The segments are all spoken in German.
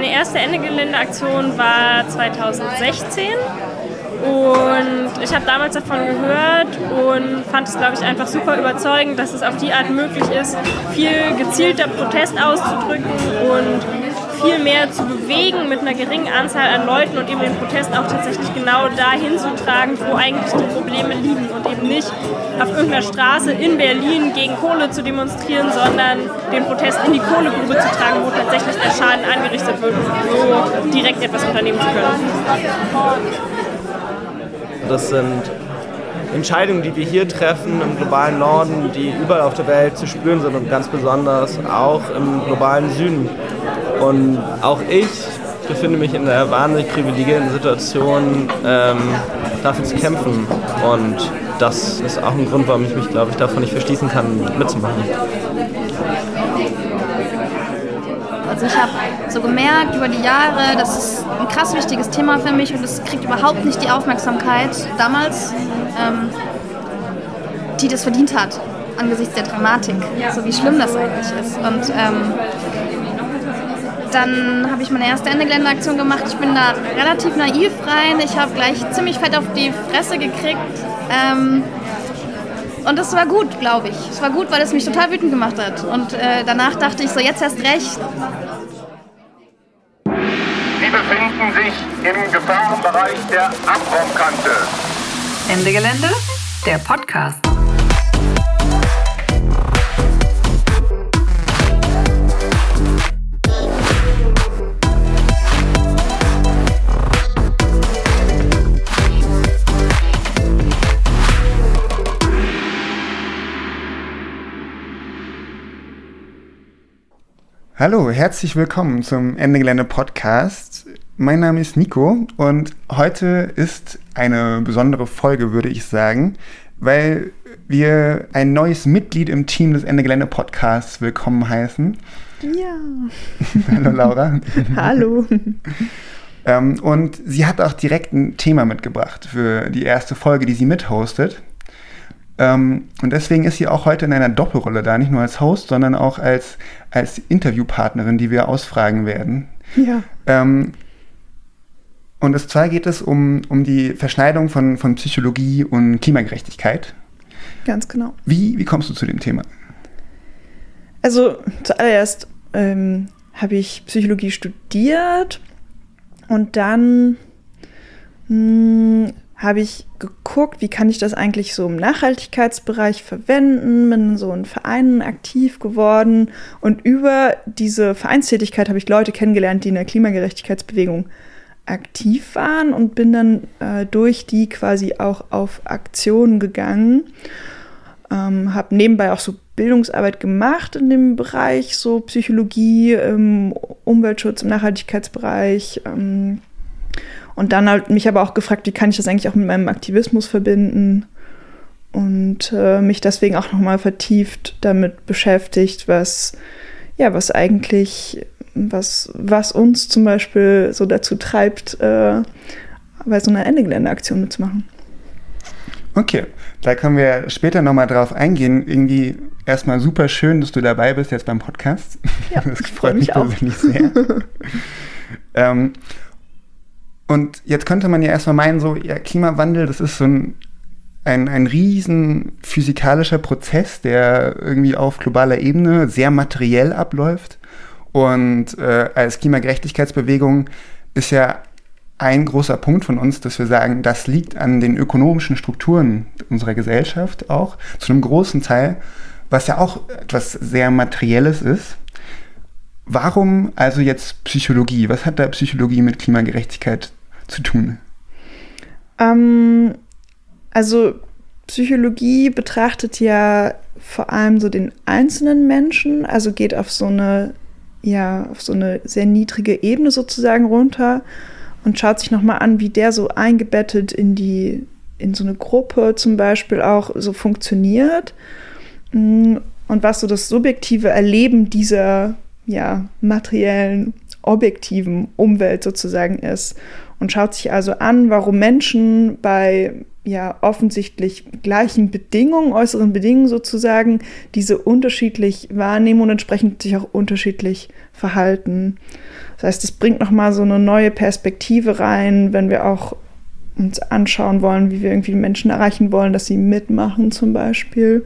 meine erste Ende-Gelände-Aktion war 2016 und ich habe damals davon gehört und fand es, glaube ich, einfach super überzeugend, dass es auf die Art möglich ist, viel gezielter Protest auszudrücken und viel mehr zu bewegen mit einer geringen Anzahl an Leuten und eben den Protest auch tatsächlich genau dahin zu tragen, wo eigentlich die Probleme liegen und eben nicht auf irgendeiner Straße in Berlin gegen Kohle zu demonstrieren, sondern den Protest in die Kohlegrube zu tragen, wo tatsächlich der Schaden angerichtet wird, so direkt etwas unternehmen zu können. Das sind Entscheidungen, die wir hier treffen im globalen Norden, die überall auf der Welt zu spüren sind und ganz besonders auch im globalen Süden. Und auch ich befinde mich in der wahnsinnig privilegierten Situation, ähm, dafür zu kämpfen. Und das ist auch ein Grund, warum ich mich, glaube ich, davon nicht verschließen kann, mitzumachen. Also ich habe so gemerkt über die Jahre, das ist ein krass wichtiges Thema für mich und es kriegt überhaupt nicht die Aufmerksamkeit damals, ähm, die das verdient hat angesichts der Dramatik, so wie schlimm das eigentlich ist. Und ähm, dann habe ich meine erste Ende-Gelände-Aktion gemacht. Ich bin da relativ naiv rein. Ich habe gleich ziemlich fett auf die Fresse gekriegt. Ähm, und das war gut, glaube ich. Es war gut, weil es mich total wütend gemacht hat. Und äh, danach dachte ich so, jetzt erst recht. Sie befinden sich im Gefahrenbereich der Abraumkante. Ende Gelände, der Podcast. Hallo, herzlich willkommen zum Ende Gelände Podcast. Mein Name ist Nico und heute ist eine besondere Folge, würde ich sagen, weil wir ein neues Mitglied im Team des Ende Gelände Podcasts willkommen heißen. Ja. Hallo Laura. Hallo. ähm, und sie hat auch direkt ein Thema mitgebracht für die erste Folge, die sie mithostet. Ähm, und deswegen ist sie auch heute in einer Doppelrolle da, nicht nur als Host, sondern auch als, als Interviewpartnerin, die wir ausfragen werden. Ja. Ähm, und es zwar geht es um, um die Verschneidung von, von Psychologie und Klimagerechtigkeit. Ganz genau. Wie, wie kommst du zu dem Thema? Also zuallererst ähm, habe ich Psychologie studiert und dann hm, habe ich geguckt, wie kann ich das eigentlich so im Nachhaltigkeitsbereich verwenden, bin so in Vereinen aktiv geworden und über diese Vereinstätigkeit habe ich Leute kennengelernt, die in der Klimagerechtigkeitsbewegung aktiv waren und bin dann äh, durch die quasi auch auf Aktionen gegangen. Ähm, habe nebenbei auch so Bildungsarbeit gemacht in dem Bereich, so Psychologie, ähm, Umweltschutz im Nachhaltigkeitsbereich. Ähm, und dann halt mich aber auch gefragt, wie kann ich das eigentlich auch mit meinem Aktivismus verbinden und äh, mich deswegen auch nochmal vertieft damit beschäftigt, was ja, was eigentlich, was, was uns zum Beispiel so dazu treibt, äh, bei so einer Ende-Gelände-Aktion mitzumachen. Okay, da können wir später nochmal drauf eingehen. Irgendwie erstmal super schön, dass du dabei bist jetzt beim Podcast. Ja, das freut mich persönlich sehr. ähm, und jetzt könnte man ja erstmal meinen, so, ja, Klimawandel, das ist so ein, ein, ein riesen physikalischer Prozess, der irgendwie auf globaler Ebene sehr materiell abläuft. Und äh, als Klimagerechtigkeitsbewegung ist ja ein großer Punkt von uns, dass wir sagen, das liegt an den ökonomischen Strukturen unserer Gesellschaft auch, zu einem großen Teil, was ja auch etwas sehr Materielles ist. Warum also jetzt Psychologie? Was hat da Psychologie mit Klimagerechtigkeit zu tun? Ähm, also Psychologie betrachtet ja vor allem so den einzelnen Menschen, also geht auf so eine ja auf so eine sehr niedrige Ebene sozusagen runter und schaut sich nochmal an, wie der so eingebettet in die in so eine Gruppe zum Beispiel auch so funktioniert mm, und was so das subjektive Erleben dieser ja materiellen objektiven Umwelt sozusagen ist und schaut sich also an, warum Menschen bei ja offensichtlich gleichen Bedingungen, äußeren Bedingungen sozusagen, diese unterschiedlich wahrnehmen und entsprechend sich auch unterschiedlich verhalten. Das heißt, es bringt nochmal so eine neue Perspektive rein, wenn wir auch uns anschauen wollen, wie wir irgendwie Menschen erreichen wollen, dass sie mitmachen zum Beispiel.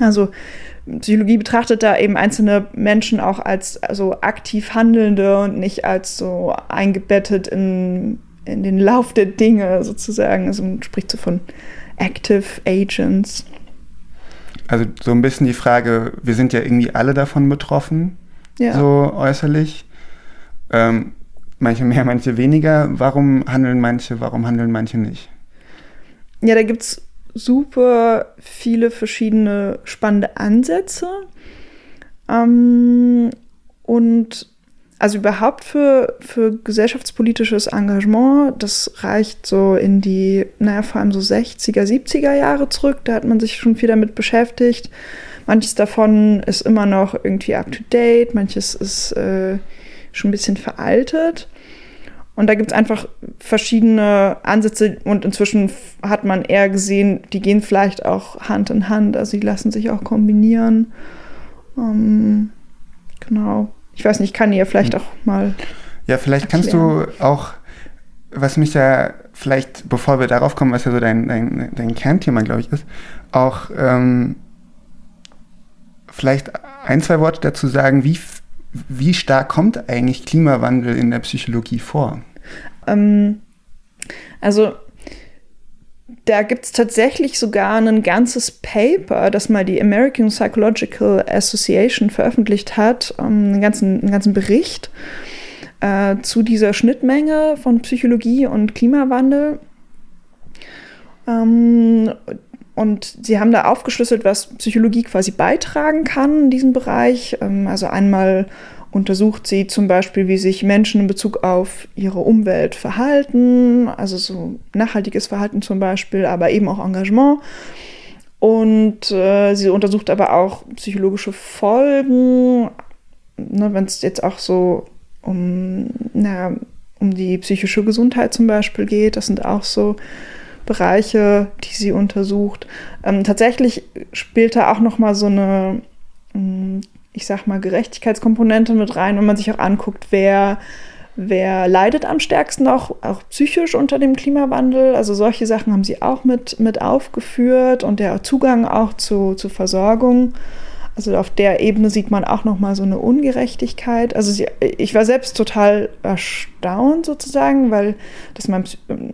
Also Psychologie betrachtet da eben einzelne Menschen auch als also aktiv Handelnde und nicht als so eingebettet in, in den Lauf der Dinge sozusagen. Also man spricht so von Active Agents. Also so ein bisschen die Frage, wir sind ja irgendwie alle davon betroffen, ja. so äußerlich. Ähm, manche mehr, manche weniger. Warum handeln manche, warum handeln manche nicht? Ja, da gibt es super viele verschiedene spannende Ansätze. Ähm, und also überhaupt für, für gesellschaftspolitisches Engagement, das reicht so in die, naja, vor allem so 60er, 70er Jahre zurück. Da hat man sich schon viel damit beschäftigt. Manches davon ist immer noch irgendwie up to date, manches ist äh, schon ein bisschen veraltet. Und da gibt es einfach verschiedene Ansätze und inzwischen hat man eher gesehen, die gehen vielleicht auch Hand in Hand, also die lassen sich auch kombinieren. Ähm, genau. Ich weiß nicht, ich kann dir vielleicht hm. auch mal. Ja, vielleicht erklären. kannst du auch, was mich ja vielleicht, bevor wir darauf kommen, was ja so dein, dein, dein Kernthema, glaube ich, ist, auch ähm, vielleicht ein, zwei Worte dazu sagen, wie wie stark kommt eigentlich Klimawandel in der Psychologie vor? Ähm, also da gibt es tatsächlich sogar ein ganzes Paper, das mal die American Psychological Association veröffentlicht hat, ähm, einen, ganzen, einen ganzen Bericht äh, zu dieser Schnittmenge von Psychologie und Klimawandel. Ähm, und sie haben da aufgeschlüsselt, was Psychologie quasi beitragen kann in diesem Bereich. Ähm, also einmal untersucht sie zum Beispiel, wie sich Menschen in Bezug auf ihre Umwelt verhalten, also so nachhaltiges Verhalten zum Beispiel, aber eben auch Engagement. Und äh, sie untersucht aber auch psychologische Folgen, ne, wenn es jetzt auch so um, na, um die psychische Gesundheit zum Beispiel geht. Das sind auch so Bereiche, die sie untersucht. Ähm, tatsächlich spielt da auch noch mal so eine, mm, ich sag mal, Gerechtigkeitskomponente mit rein, wenn man sich auch anguckt, wer wer leidet am stärksten auch, auch psychisch unter dem Klimawandel. Also solche Sachen haben sie auch mit, mit aufgeführt und der Zugang auch zu, zu Versorgung. Also auf der Ebene sieht man auch noch mal so eine Ungerechtigkeit. Also sie, ich war selbst total erstaunt sozusagen, weil das in meinem,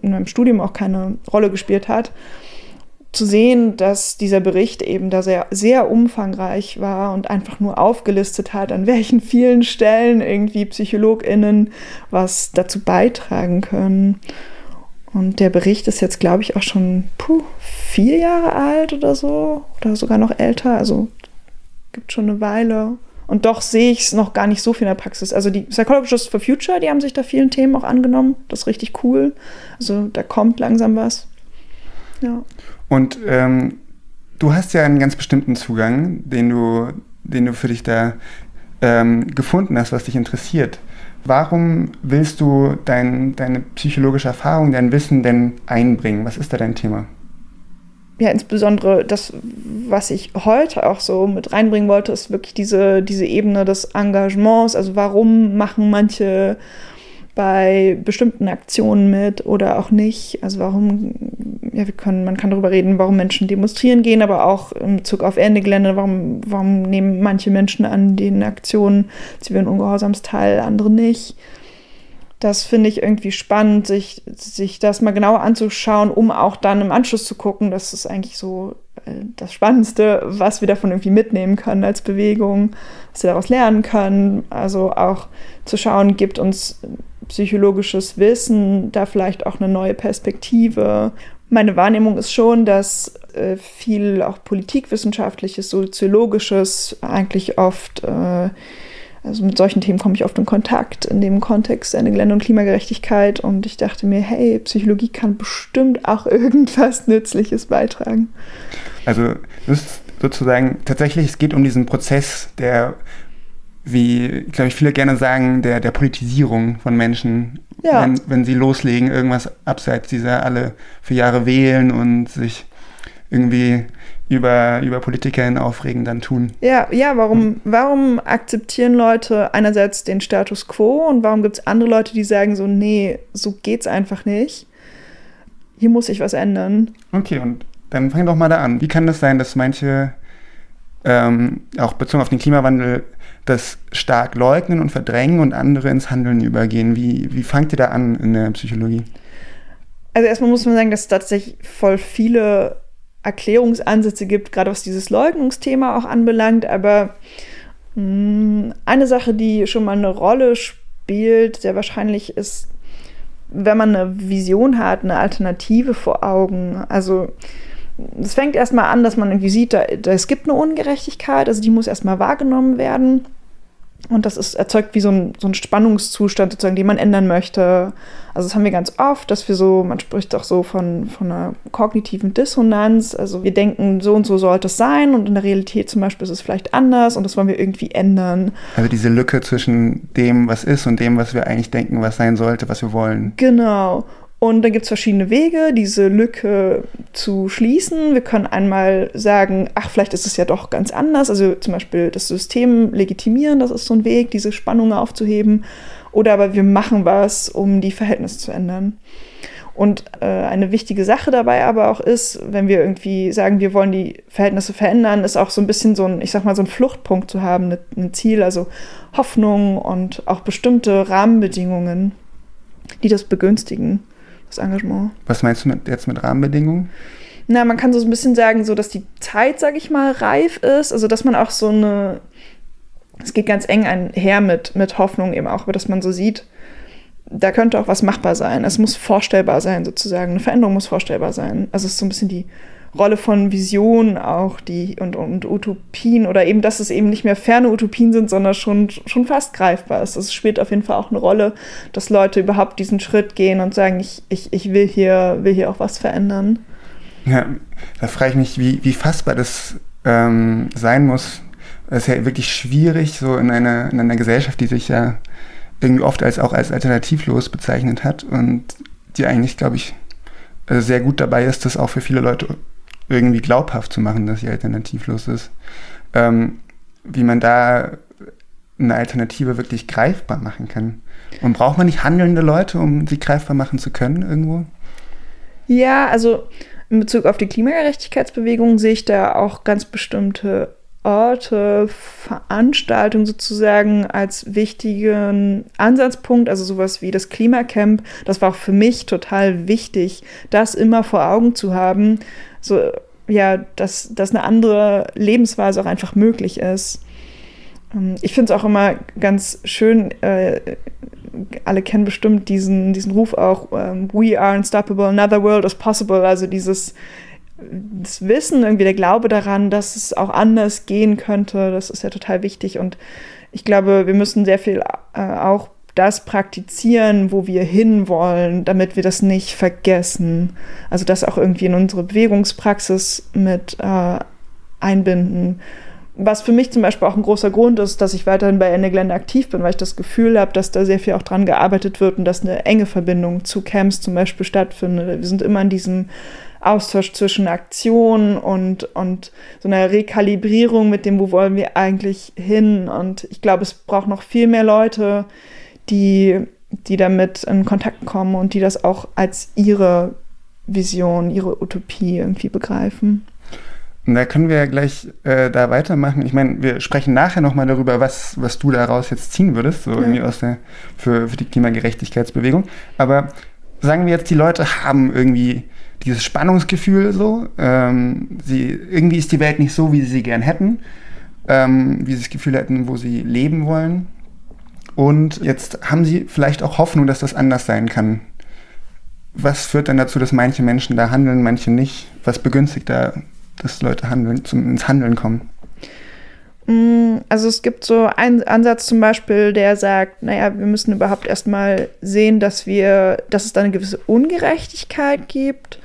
in meinem Studium auch keine Rolle gespielt hat, zu sehen, dass dieser Bericht eben da sehr, sehr umfangreich war und einfach nur aufgelistet hat, an welchen vielen Stellen irgendwie PsychologInnen was dazu beitragen können. Und der Bericht ist jetzt, glaube ich, auch schon puh, vier Jahre alt oder so, oder sogar noch älter. Also gibt schon eine Weile. Und doch sehe ich es noch gar nicht so viel in der Praxis. Also die Psychologists for Future, die haben sich da vielen Themen auch angenommen. Das ist richtig cool. Also da kommt langsam was. Ja. Und ähm, du hast ja einen ganz bestimmten Zugang, den du, den du für dich da ähm, gefunden hast, was dich interessiert. Warum willst du dein, deine psychologische Erfahrung, dein Wissen denn einbringen? Was ist da dein Thema? Ja, insbesondere das, was ich heute auch so mit reinbringen wollte, ist wirklich diese, diese Ebene des Engagements. Also warum machen manche bei bestimmten Aktionen mit oder auch nicht? Also warum, ja, wir können, man kann darüber reden, warum Menschen demonstrieren gehen, aber auch in Bezug auf Ende Gelände, warum, warum nehmen manche Menschen an den Aktionen zivilen Ungehorsams teil, andere nicht? Das finde ich irgendwie spannend, sich, sich das mal genauer anzuschauen, um auch dann im Anschluss zu gucken. Das ist eigentlich so äh, das Spannendste, was wir davon irgendwie mitnehmen können als Bewegung, was wir daraus lernen können. Also auch zu schauen, gibt uns psychologisches Wissen da vielleicht auch eine neue Perspektive. Meine Wahrnehmung ist schon, dass äh, viel auch politikwissenschaftliches, soziologisches eigentlich oft äh, also mit solchen Themen komme ich oft in Kontakt in dem Kontext Ende Gelände und Klimagerechtigkeit und ich dachte mir, hey, Psychologie kann bestimmt auch irgendwas Nützliches beitragen. Also das ist sozusagen tatsächlich, es geht um diesen Prozess der, wie, glaube ich, viele gerne sagen, der, der Politisierung von Menschen Ja. wenn, wenn sie loslegen, irgendwas abseits dieser alle für Jahre wählen und sich irgendwie über, über PolitikerInnen aufregen, dann tun. Ja, ja, warum, warum akzeptieren Leute einerseits den Status quo und warum gibt es andere Leute, die sagen so, nee, so geht's einfach nicht. Hier muss sich was ändern. Okay, und dann fang doch mal da an. Wie kann das sein, dass manche, ähm, auch bezogen auf den Klimawandel, das stark leugnen und verdrängen und andere ins Handeln übergehen? Wie, wie fangt ihr da an in der Psychologie? Also erstmal muss man sagen, dass es tatsächlich voll viele Erklärungsansätze gibt, gerade was dieses Leugnungsthema auch anbelangt. Aber mh, eine Sache, die schon mal eine Rolle spielt, sehr wahrscheinlich ist, wenn man eine Vision hat, eine Alternative vor Augen. Also es fängt erstmal an, dass man irgendwie sieht, da, da, es gibt eine Ungerechtigkeit, also die muss erstmal wahrgenommen werden. Und das ist, erzeugt wie so ein, so ein Spannungszustand, sozusagen, den man ändern möchte. Also das haben wir ganz oft, dass wir so, man spricht auch so von, von einer kognitiven Dissonanz. Also wir denken, so und so sollte es sein und in der Realität zum Beispiel ist es vielleicht anders und das wollen wir irgendwie ändern. Also diese Lücke zwischen dem, was ist und dem, was wir eigentlich denken, was sein sollte, was wir wollen. Genau. Und dann gibt es verschiedene Wege, diese Lücke zu schließen. Wir können einmal sagen, ach, vielleicht ist es ja doch ganz anders. Also zum Beispiel das System legitimieren, das ist so ein Weg, diese Spannung aufzuheben. Oder aber wir machen was, um die Verhältnisse zu ändern. Und äh, eine wichtige Sache dabei aber auch ist, wenn wir irgendwie sagen, wir wollen die Verhältnisse verändern, ist auch so ein bisschen so ein, ich sag mal, so ein Fluchtpunkt zu haben, ein Ziel, also Hoffnung und auch bestimmte Rahmenbedingungen, die das begünstigen das Engagement. Was meinst du mit, jetzt mit Rahmenbedingungen? Na, man kann so ein bisschen sagen, so dass die Zeit, sag ich mal, reif ist. Also dass man auch so eine, es geht ganz eng einher mit, mit Hoffnung eben auch, aber dass man so sieht, da könnte auch was machbar sein. Es muss vorstellbar sein, sozusagen. Eine Veränderung muss vorstellbar sein. Also es ist so ein bisschen die Rolle von Visionen auch die und, und Utopien oder eben, dass es eben nicht mehr ferne Utopien sind, sondern schon, schon fast greifbar ist. Das spielt auf jeden Fall auch eine Rolle, dass Leute überhaupt diesen Schritt gehen und sagen, ich, ich, ich will, hier, will hier auch was verändern. Ja, da frage ich mich, wie, wie fassbar das ähm, sein muss. Es ist ja wirklich schwierig, so in einer, in einer Gesellschaft, die sich ja irgendwie oft als auch als alternativlos bezeichnet hat und die eigentlich, glaube ich, sehr gut dabei ist, das auch für viele Leute irgendwie glaubhaft zu machen, dass sie alternativlos ist. Ähm, wie man da eine Alternative wirklich greifbar machen kann. Und braucht man nicht handelnde Leute, um sie greifbar machen zu können irgendwo? Ja, also in Bezug auf die Klimagerechtigkeitsbewegung sehe ich da auch ganz bestimmte Orte, Veranstaltungen sozusagen als wichtigen Ansatzpunkt, also sowas wie das Klimacamp. Das war auch für mich total wichtig, das immer vor Augen zu haben, so ja, dass, dass eine andere Lebensweise auch einfach möglich ist. Ähm, ich finde es auch immer ganz schön, äh, alle kennen bestimmt diesen, diesen Ruf auch, ähm, We are unstoppable, another world is possible, also dieses das Wissen, irgendwie der Glaube daran, dass es auch anders gehen könnte, das ist ja total wichtig. Und ich glaube, wir müssen sehr viel äh, auch das praktizieren, wo wir hinwollen, damit wir das nicht vergessen. Also das auch irgendwie in unsere Bewegungspraxis mit äh, einbinden. Was für mich zum Beispiel auch ein großer Grund ist, dass ich weiterhin bei Ende Gelände aktiv bin, weil ich das Gefühl habe, dass da sehr viel auch dran gearbeitet wird und dass eine enge Verbindung zu Camps zum Beispiel stattfindet. Wir sind immer in diesem Austausch zwischen Aktion und, und so einer Rekalibrierung mit dem, wo wollen wir eigentlich hin. Und ich glaube, es braucht noch viel mehr Leute, die, die damit in Kontakt kommen und die das auch als ihre Vision, ihre Utopie irgendwie begreifen. Und da können wir ja gleich äh, da weitermachen. Ich meine, wir sprechen nachher nochmal darüber, was, was du daraus jetzt ziehen würdest, so ja. irgendwie aus der, für, für die Klimagerechtigkeitsbewegung. Aber sagen wir jetzt, die Leute haben irgendwie dieses Spannungsgefühl so. Ähm, sie, irgendwie ist die Welt nicht so, wie sie sie gern hätten, ähm, wie sie das Gefühl hätten, wo sie leben wollen. Und jetzt haben sie vielleicht auch Hoffnung, dass das anders sein kann. Was führt dann dazu, dass manche Menschen da handeln, manche nicht? Was begünstigt da, dass Leute handeln, zum, ins Handeln kommen? Mm, also es gibt so einen Ansatz zum Beispiel, der sagt, naja, wir müssen überhaupt erstmal sehen, dass wir, dass es da eine gewisse Ungerechtigkeit gibt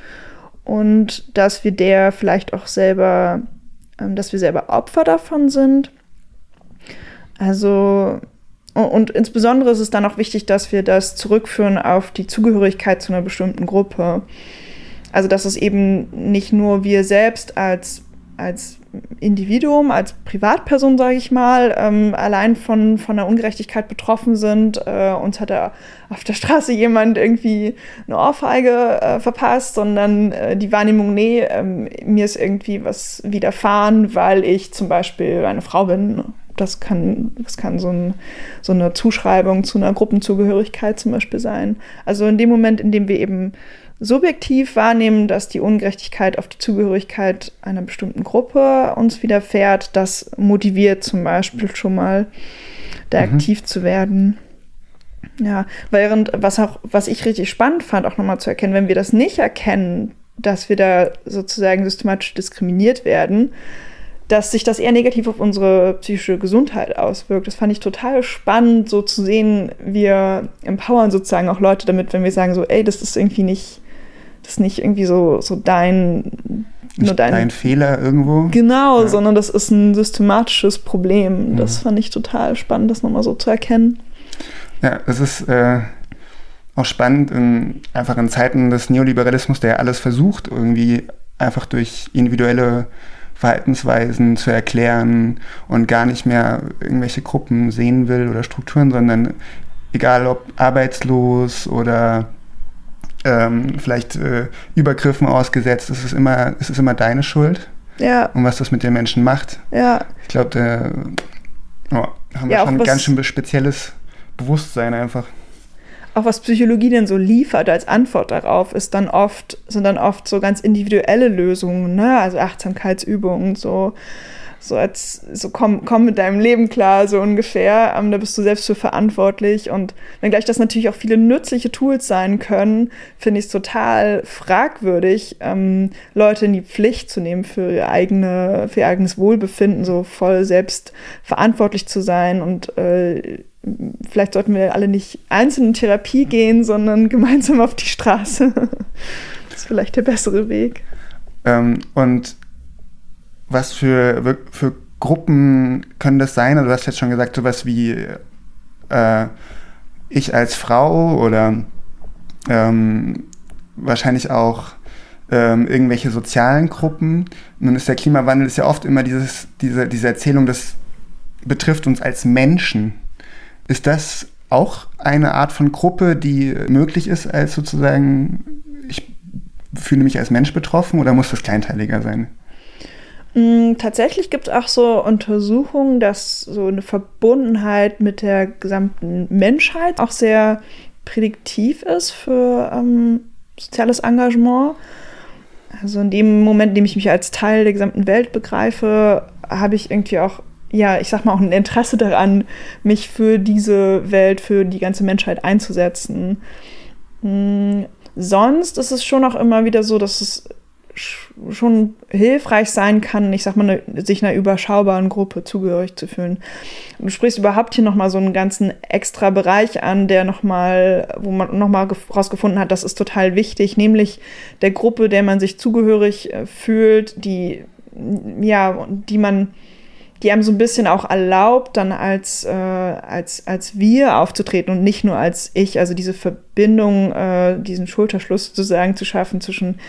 und dass wir der vielleicht auch selber, ähm, dass wir selber Opfer davon sind. Also und insbesondere ist es dann auch wichtig, dass wir das zurückführen auf die Zugehörigkeit zu einer bestimmten Gruppe. Also dass es eben nicht nur wir selbst als, als Individuum, als Privatperson, sage ich mal, ähm, allein von, von der Ungerechtigkeit betroffen sind. Äh, uns hat er auf der Straße jemand irgendwie eine Ohrfeige äh, verpasst, sondern äh, die Wahrnehmung, nee, ähm, mir ist irgendwie was widerfahren, weil ich zum Beispiel eine Frau bin. Das kann, das kann so, ein, so eine Zuschreibung zu einer Gruppenzugehörigkeit zum Beispiel sein. Also in dem Moment, in dem wir eben subjektiv wahrnehmen, dass die Ungerechtigkeit auf die Zugehörigkeit einer bestimmten Gruppe uns widerfährt, das motiviert zum Beispiel schon mal, da mhm. aktiv zu werden. Ja, während, was auch, was ich richtig spannend fand, auch nochmal zu erkennen, wenn wir das nicht erkennen, dass wir da sozusagen systematisch diskriminiert werden, dass sich das eher negativ auf unsere psychische Gesundheit auswirkt. Das fand ich total spannend, so zu sehen. Wir empowern sozusagen auch Leute damit, wenn wir sagen so, ey, das ist irgendwie nicht, das ist nicht irgendwie so, so dein, nur dein, dein Fehler irgendwo. Genau, ja. sondern das ist ein systematisches Problem. Das fand ich total spannend, das nochmal so zu erkennen. Ja, es ist äh, auch spannend, in, einfach in Zeiten des Neoliberalismus, der alles versucht, irgendwie einfach durch individuelle Verhaltensweisen zu erklären und gar nicht mehr irgendwelche Gruppen sehen will oder Strukturen, sondern egal ob arbeitslos oder ähm, vielleicht äh, Übergriffen ausgesetzt, es ist immer, es ist immer deine Schuld. Ja. Und was das mit den Menschen macht. Ja. Ich glaube, da oh, haben wir ja, schon ein ganz schön spezielles Bewusstsein einfach auch was Psychologie denn so liefert als Antwort darauf, ist dann oft, sind dann oft so ganz individuelle Lösungen, ne? Also Achtsamkeitsübungen, so, so als, so komm, komm mit deinem Leben klar, so ungefähr. Ähm, da bist du selbst für verantwortlich. Und wenngleich das natürlich auch viele nützliche Tools sein können, finde ich es total fragwürdig, ähm, Leute in die Pflicht zu nehmen für ihr, eigene, für ihr eigenes Wohlbefinden, so voll selbst verantwortlich zu sein und äh, vielleicht sollten wir alle nicht einzeln in Therapie gehen, sondern gemeinsam auf die Straße. das ist vielleicht der bessere Weg. Ähm, und was für, für Gruppen können das sein? Also du hast jetzt schon gesagt, sowas wie äh, ich als Frau oder ähm, wahrscheinlich auch ähm, irgendwelche sozialen Gruppen. Nun ist der Klimawandel ist ja oft immer dieses, diese, diese Erzählung, das betrifft uns als Menschen. Ist das auch eine Art von Gruppe, die möglich ist, als sozusagen, ich fühle mich als Mensch betroffen oder muss das kleinteiliger sein? Mm, tatsächlich gibt es auch so Untersuchungen, dass so eine Verbundenheit mit der gesamten Menschheit auch sehr prädiktiv ist für ähm, soziales Engagement. Also in dem Moment, in dem ich mich als Teil der gesamten Welt begreife, habe ich irgendwie auch ja, ich sag mal, auch ein Interesse daran, mich für diese Welt, für die ganze Menschheit einzusetzen. Hm, sonst ist es schon auch immer wieder so, dass es schon hilfreich sein kann, ich sag mal, ne, sich einer überschaubaren Gruppe zugehörig zu fühlen. Du sprichst überhaupt hier nochmal so einen ganzen extra Bereich an, der nochmal, wo man nochmal rausgefunden hat, das ist total wichtig, nämlich der Gruppe, der man sich zugehörig äh, fühlt, die, ja, die man die einem so ein bisschen auch erlaubt, dann als, äh, als, als wir aufzutreten und nicht nur als ich. Also diese Verbindung, äh, diesen Schulterschluss sozusagen zu schaffen zwischen,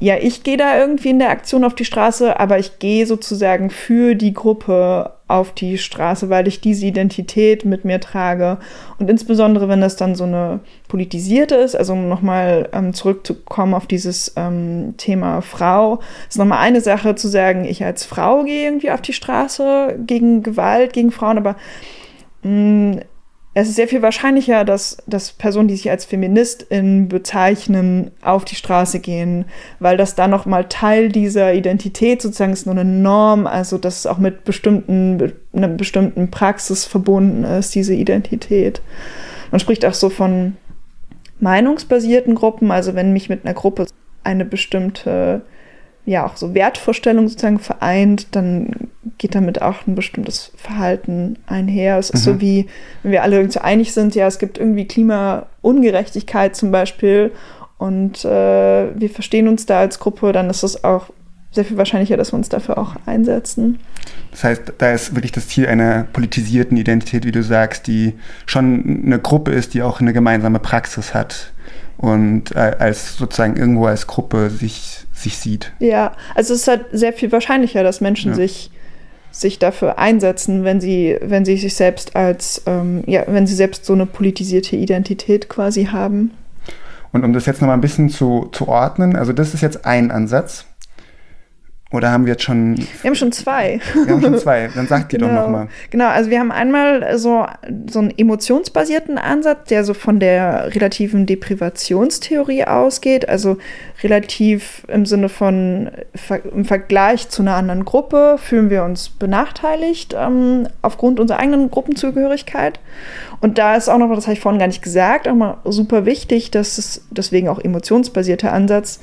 ja, ich gehe da irgendwie in der Aktion auf die Straße, aber ich gehe sozusagen für die Gruppe auf die Straße, weil ich diese Identität mit mir trage. Und insbesondere, wenn das dann so eine politisierte ist, also um nochmal ähm, zurückzukommen auf dieses ähm, Thema Frau, ist nochmal eine Sache zu sagen, ich als Frau gehe irgendwie auf die Straße gegen Gewalt, gegen Frauen, aber mh, mm, es ist sehr viel wahrscheinlicher, dass, dass Personen, die sich als Feministin bezeichnen, auf die Straße gehen, weil das dann nochmal Teil dieser Identität sozusagen ist, nur eine Norm, also dass es auch mit bestimmten, einer bestimmten Praxis verbunden ist, diese Identität. Man spricht auch so von meinungsbasierten Gruppen, also wenn mich mit einer Gruppe eine bestimmte ja auch so Wertvorstellungen sozusagen vereint, dann geht damit auch ein bestimmtes Verhalten einher. Es ist mhm. so wie, wenn wir alle irgendwie einig sind, ja, es gibt irgendwie Klimaungerechtigkeit zum Beispiel und äh, wir verstehen uns da als Gruppe, dann ist es auch sehr viel wahrscheinlicher, dass wir uns dafür auch einsetzen. Das heißt, da ist wirklich das Ziel einer politisierten Identität, wie du sagst, die schon eine Gruppe ist, die auch eine gemeinsame Praxis hat und äh, als sozusagen irgendwo als Gruppe sich, sich sieht. Ja, also es ist halt sehr viel wahrscheinlicher, dass Menschen Ja. sich, sich dafür einsetzen, wenn sie, wenn sie sich selbst als, ähm, ja, wenn sie selbst so eine politisierte Identität quasi haben. Und um das jetzt nochmal ein bisschen zu, zu ordnen, also das ist jetzt ein Ansatz. Oder haben wir jetzt schon, Wir haben schon zwei. wir haben schon zwei, dann sag die doch nochmal. Genau, also wir haben einmal so, so einen emotionsbasierten Ansatz, der so von der relativen Deprivationstheorie ausgeht, also relativ im Sinne von im Vergleich zu einer anderen Gruppe fühlen wir uns benachteiligt ähm, aufgrund unserer eigenen Gruppenzugehörigkeit. Und da ist auch noch, das habe ich vorhin gar nicht gesagt, auch mal super wichtig, dass es deswegen auch emotionsbasierter Ansatz,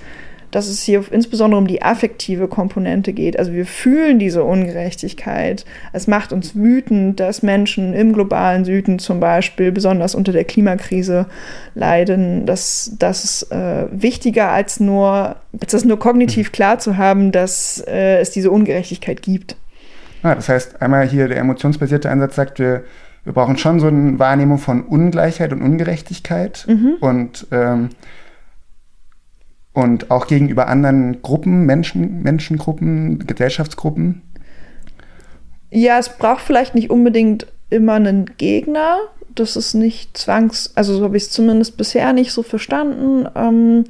dass es hier insbesondere um die affektive Komponente geht. Also wir fühlen diese Ungerechtigkeit. Es macht uns wütend, dass Menschen im globalen Süden zum Beispiel besonders unter der Klimakrise leiden. Das, das ist äh, wichtiger als nur, als das nur kognitiv klar zu haben, dass äh, es diese Ungerechtigkeit gibt. Ah, das heißt, einmal hier der emotionsbasierte Ansatz sagt, wir, wir brauchen schon so eine Wahrnehmung von Ungleichheit und Ungerechtigkeit und, ähm, und auch gegenüber anderen Gruppen, Menschen, Menschengruppen, Gesellschaftsgruppen. Ja, es braucht vielleicht nicht unbedingt immer einen Gegner. Das ist nicht zwangs, also so habe ich es zumindest bisher nicht so verstanden. Ähm,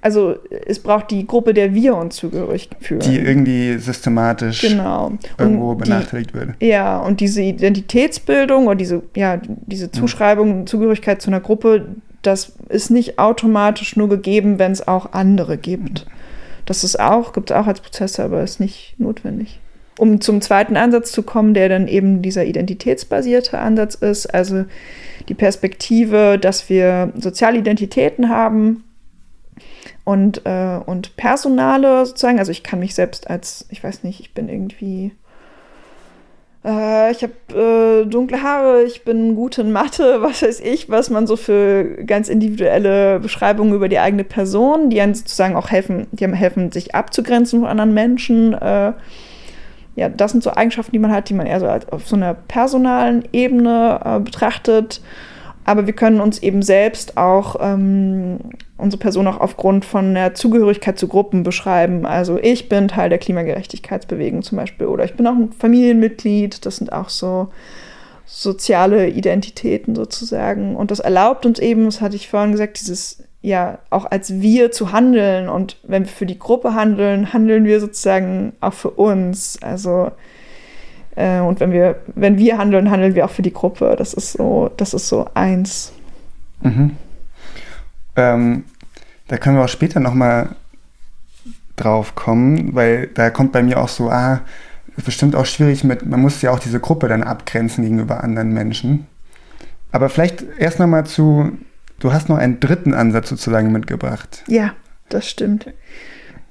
also es braucht die Gruppe, der wir uns zugehörig fühlen. die irgendwie systematisch genau. irgendwo benachteiligt wird. Ja, und diese Identitätsbildung oder diese, ja, diese Zuschreibung, Zugehörigkeit zu einer Gruppe, das ist nicht automatisch nur gegeben, wenn es auch andere gibt. Das ist auch, gibt es auch als Prozesse, aber ist nicht notwendig. Um zum zweiten Ansatz zu kommen, der dann eben dieser identitätsbasierte Ansatz ist, also die Perspektive, dass wir soziale Identitäten haben und, äh, und personale sozusagen, also ich kann mich selbst als, ich weiß nicht, ich bin irgendwie äh, ich habe äh, dunkle Haare, ich bin gut in Mathe, was weiß ich, was man so für ganz individuelle Beschreibungen über die eigene Person, die einem sozusagen auch helfen, die einem helfen, sich abzugrenzen von anderen Menschen. Äh, ja, das sind so Eigenschaften, die man hat, die man eher so auf so einer personalen Ebene äh, betrachtet. Aber wir können uns eben selbst auch ähm, unsere Person auch aufgrund von der Zugehörigkeit zu Gruppen beschreiben. Also ich bin Teil der Klimagerechtigkeitsbewegung zum Beispiel oder ich bin auch ein Familienmitglied. Das sind auch so soziale Identitäten sozusagen. Und das erlaubt uns eben, das hatte ich vorhin gesagt, dieses ja auch als wir zu handeln. Und wenn wir für die Gruppe handeln, handeln wir sozusagen auch für uns. Also äh, und wenn wir, wenn wir handeln, handeln wir auch für die Gruppe. Das ist so, das ist so eins. Mhm. Ähm, da können wir auch später nochmal drauf kommen, weil da kommt bei mir auch so, ah, bestimmt auch schwierig mit, man muss ja auch diese Gruppe dann abgrenzen gegenüber anderen Menschen. Aber vielleicht erst nochmal zu, du hast noch einen dritten Ansatz sozusagen mitgebracht. Ja, das stimmt.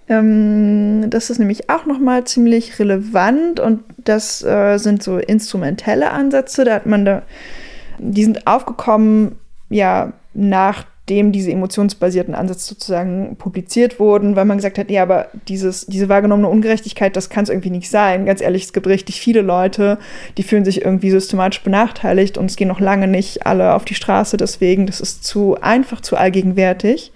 Ähm, das ist nämlich auch nochmal ziemlich relevant und das äh, sind so instrumentelle Ansätze. Da hat man da, die sind aufgekommen, ja, nachdem diese emotionsbasierten Ansätze sozusagen publiziert wurden, weil man gesagt hat, ja, aber dieses, diese wahrgenommene Ungerechtigkeit, das kann es irgendwie nicht sein. Ganz ehrlich, es gibt richtig viele Leute, die fühlen sich irgendwie systematisch benachteiligt und es gehen noch lange nicht alle auf die Straße deswegen. Das ist zu einfach, zu allgegenwärtig.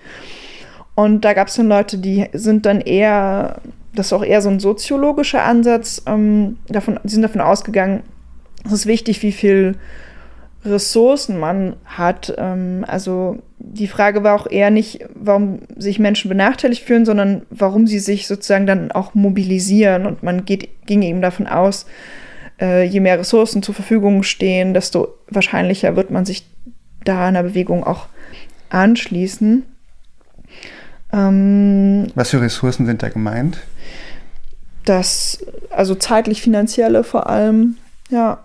Und da gab es dann Leute, die sind dann eher, das ist auch eher so ein soziologischer Ansatz, ähm, davon, die sind davon ausgegangen, es ist wichtig, wie viel Ressourcen man hat. Ähm, also die Frage war auch eher nicht, warum sich Menschen benachteiligt fühlen, sondern warum sie sich sozusagen dann auch mobilisieren. Und man geht, ging eben davon aus, äh, je mehr Ressourcen zur Verfügung stehen, desto wahrscheinlicher wird man sich da einer Bewegung auch anschließen. Ähm, Was für Ressourcen sind da gemeint? das, also zeitlich finanzielle vor allem, ja.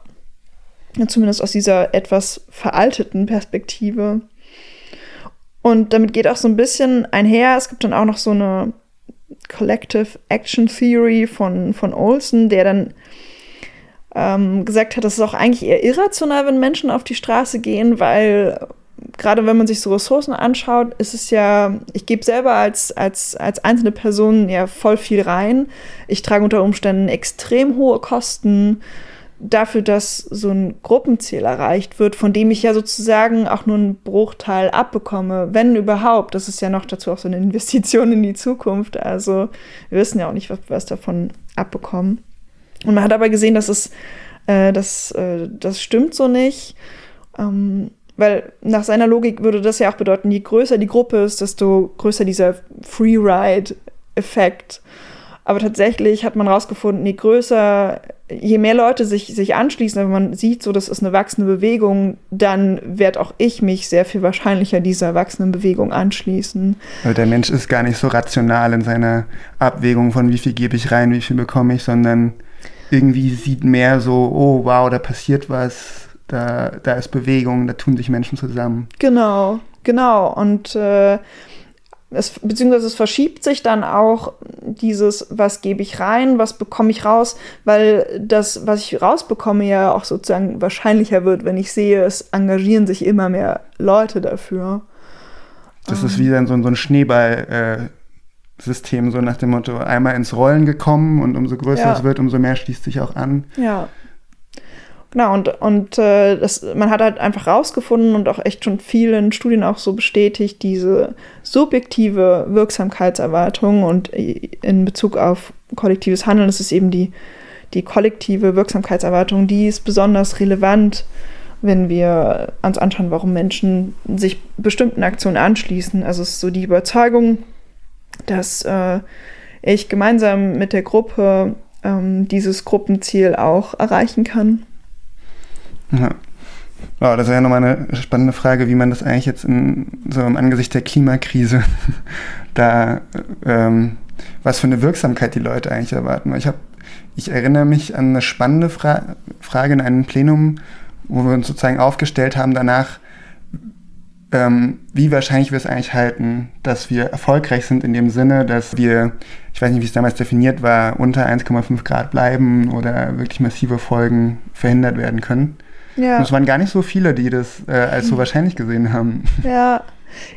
Zumindest aus dieser etwas veralteten Perspektive. Und damit geht auch so ein bisschen einher, es gibt dann auch noch so eine Collective Action Theory von, von Olson, der dann ähm, gesagt hat, das ist auch eigentlich eher irrational, wenn Menschen auf die Straße gehen, weil gerade wenn man sich so Ressourcen anschaut, ist es ja, ich gebe selber als, als, als einzelne Person ja voll viel rein. Ich trage unter Umständen extrem hohe Kosten dafür, dass so ein Gruppenziel erreicht wird, von dem ich ja sozusagen auch nur einen Bruchteil abbekomme, wenn überhaupt. Das ist ja noch dazu auch so eine Investition in die Zukunft. Also wir wissen ja auch nicht, was wir davon abbekommen. Und man hat aber gesehen, dass es, äh, das, äh, das stimmt so nicht. Ähm, weil nach seiner Logik würde das ja auch bedeuten, je größer die Gruppe ist, desto größer dieser Freeride-Effekt. Aber tatsächlich hat man herausgefunden, je größer, je mehr Leute sich, sich anschließen, wenn man sieht, so das ist eine wachsende Bewegung, dann werde auch ich mich sehr viel wahrscheinlicher dieser wachsenden Bewegung anschließen. Weil der Mensch ist gar nicht so rational in seiner Abwägung von wie viel gebe ich rein, wie viel bekomme ich, sondern irgendwie sieht mehr so, oh wow, da passiert was, da, da ist Bewegung, da tun sich Menschen zusammen. Genau, genau. Und äh, es, beziehungsweise es verschiebt sich dann auch dieses, was gebe ich rein, was bekomme ich raus, weil das, was ich rausbekomme, ja auch sozusagen wahrscheinlicher wird, wenn ich sehe, es engagieren sich immer mehr Leute dafür. Das ist wie dann so, so ein Schneeball-System, so nach dem Motto, einmal ins Rollen gekommen und umso größer Ja. es wird, umso mehr schließt sich auch an. Ja. Genau, und, und äh, das, man hat halt einfach rausgefunden und auch echt schon vielen Studien auch so bestätigt, diese subjektive Wirksamkeitserwartung und in Bezug auf kollektives Handeln ist es eben die, die kollektive Wirksamkeitserwartung, die ist besonders relevant, wenn wir uns anschauen, warum Menschen sich bestimmten Aktionen anschließen. Also es ist so die Überzeugung, dass äh, ich gemeinsam mit der Gruppe ähm, dieses Gruppenziel auch erreichen kann. Ja. Wow, das wäre ja nochmal eine spannende Frage, wie man das eigentlich jetzt in, so im Angesicht der Klimakrise da, ähm, was für eine Wirksamkeit die Leute eigentlich erwarten. Ich habe, ich erinnere mich an eine spannende Fra Frage in einem Plenum, wo wir uns sozusagen aufgestellt haben danach, ähm, wie wahrscheinlich wir es eigentlich halten, dass wir erfolgreich sind in dem Sinne, dass wir, ich weiß nicht, wie es damals definiert war, unter 1,5 Grad bleiben oder wirklich massive Folgen verhindert werden können. Ja. Und es waren gar nicht so viele, die das äh, als so wahrscheinlich gesehen haben. Ja.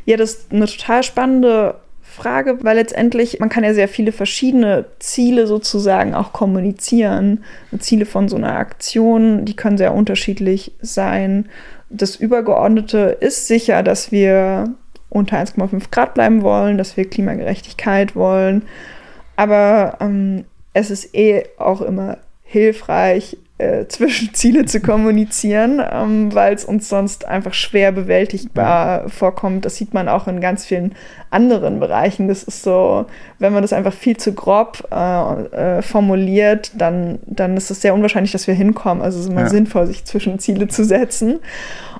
ja, das ist eine total spannende Frage, weil letztendlich, man kann ja sehr viele verschiedene Ziele sozusagen auch kommunizieren. Ziele von so einer Aktion, die können sehr unterschiedlich sein. Das Übergeordnete ist sicher, dass wir unter 1,5 Grad bleiben wollen, dass wir Klimagerechtigkeit wollen. Aber ähm, es ist eh auch immer hilfreich, äh, Zwischenziele zu kommunizieren, ähm, weil es uns sonst einfach schwer bewältigbar vorkommt. Das sieht man auch in ganz vielen anderen Bereichen. Das ist so, wenn man das einfach viel zu grob äh, äh, formuliert, dann, dann ist es sehr unwahrscheinlich, dass wir hinkommen. Also es ist immer Ja. sinnvoll, sich Zwischenziele zu setzen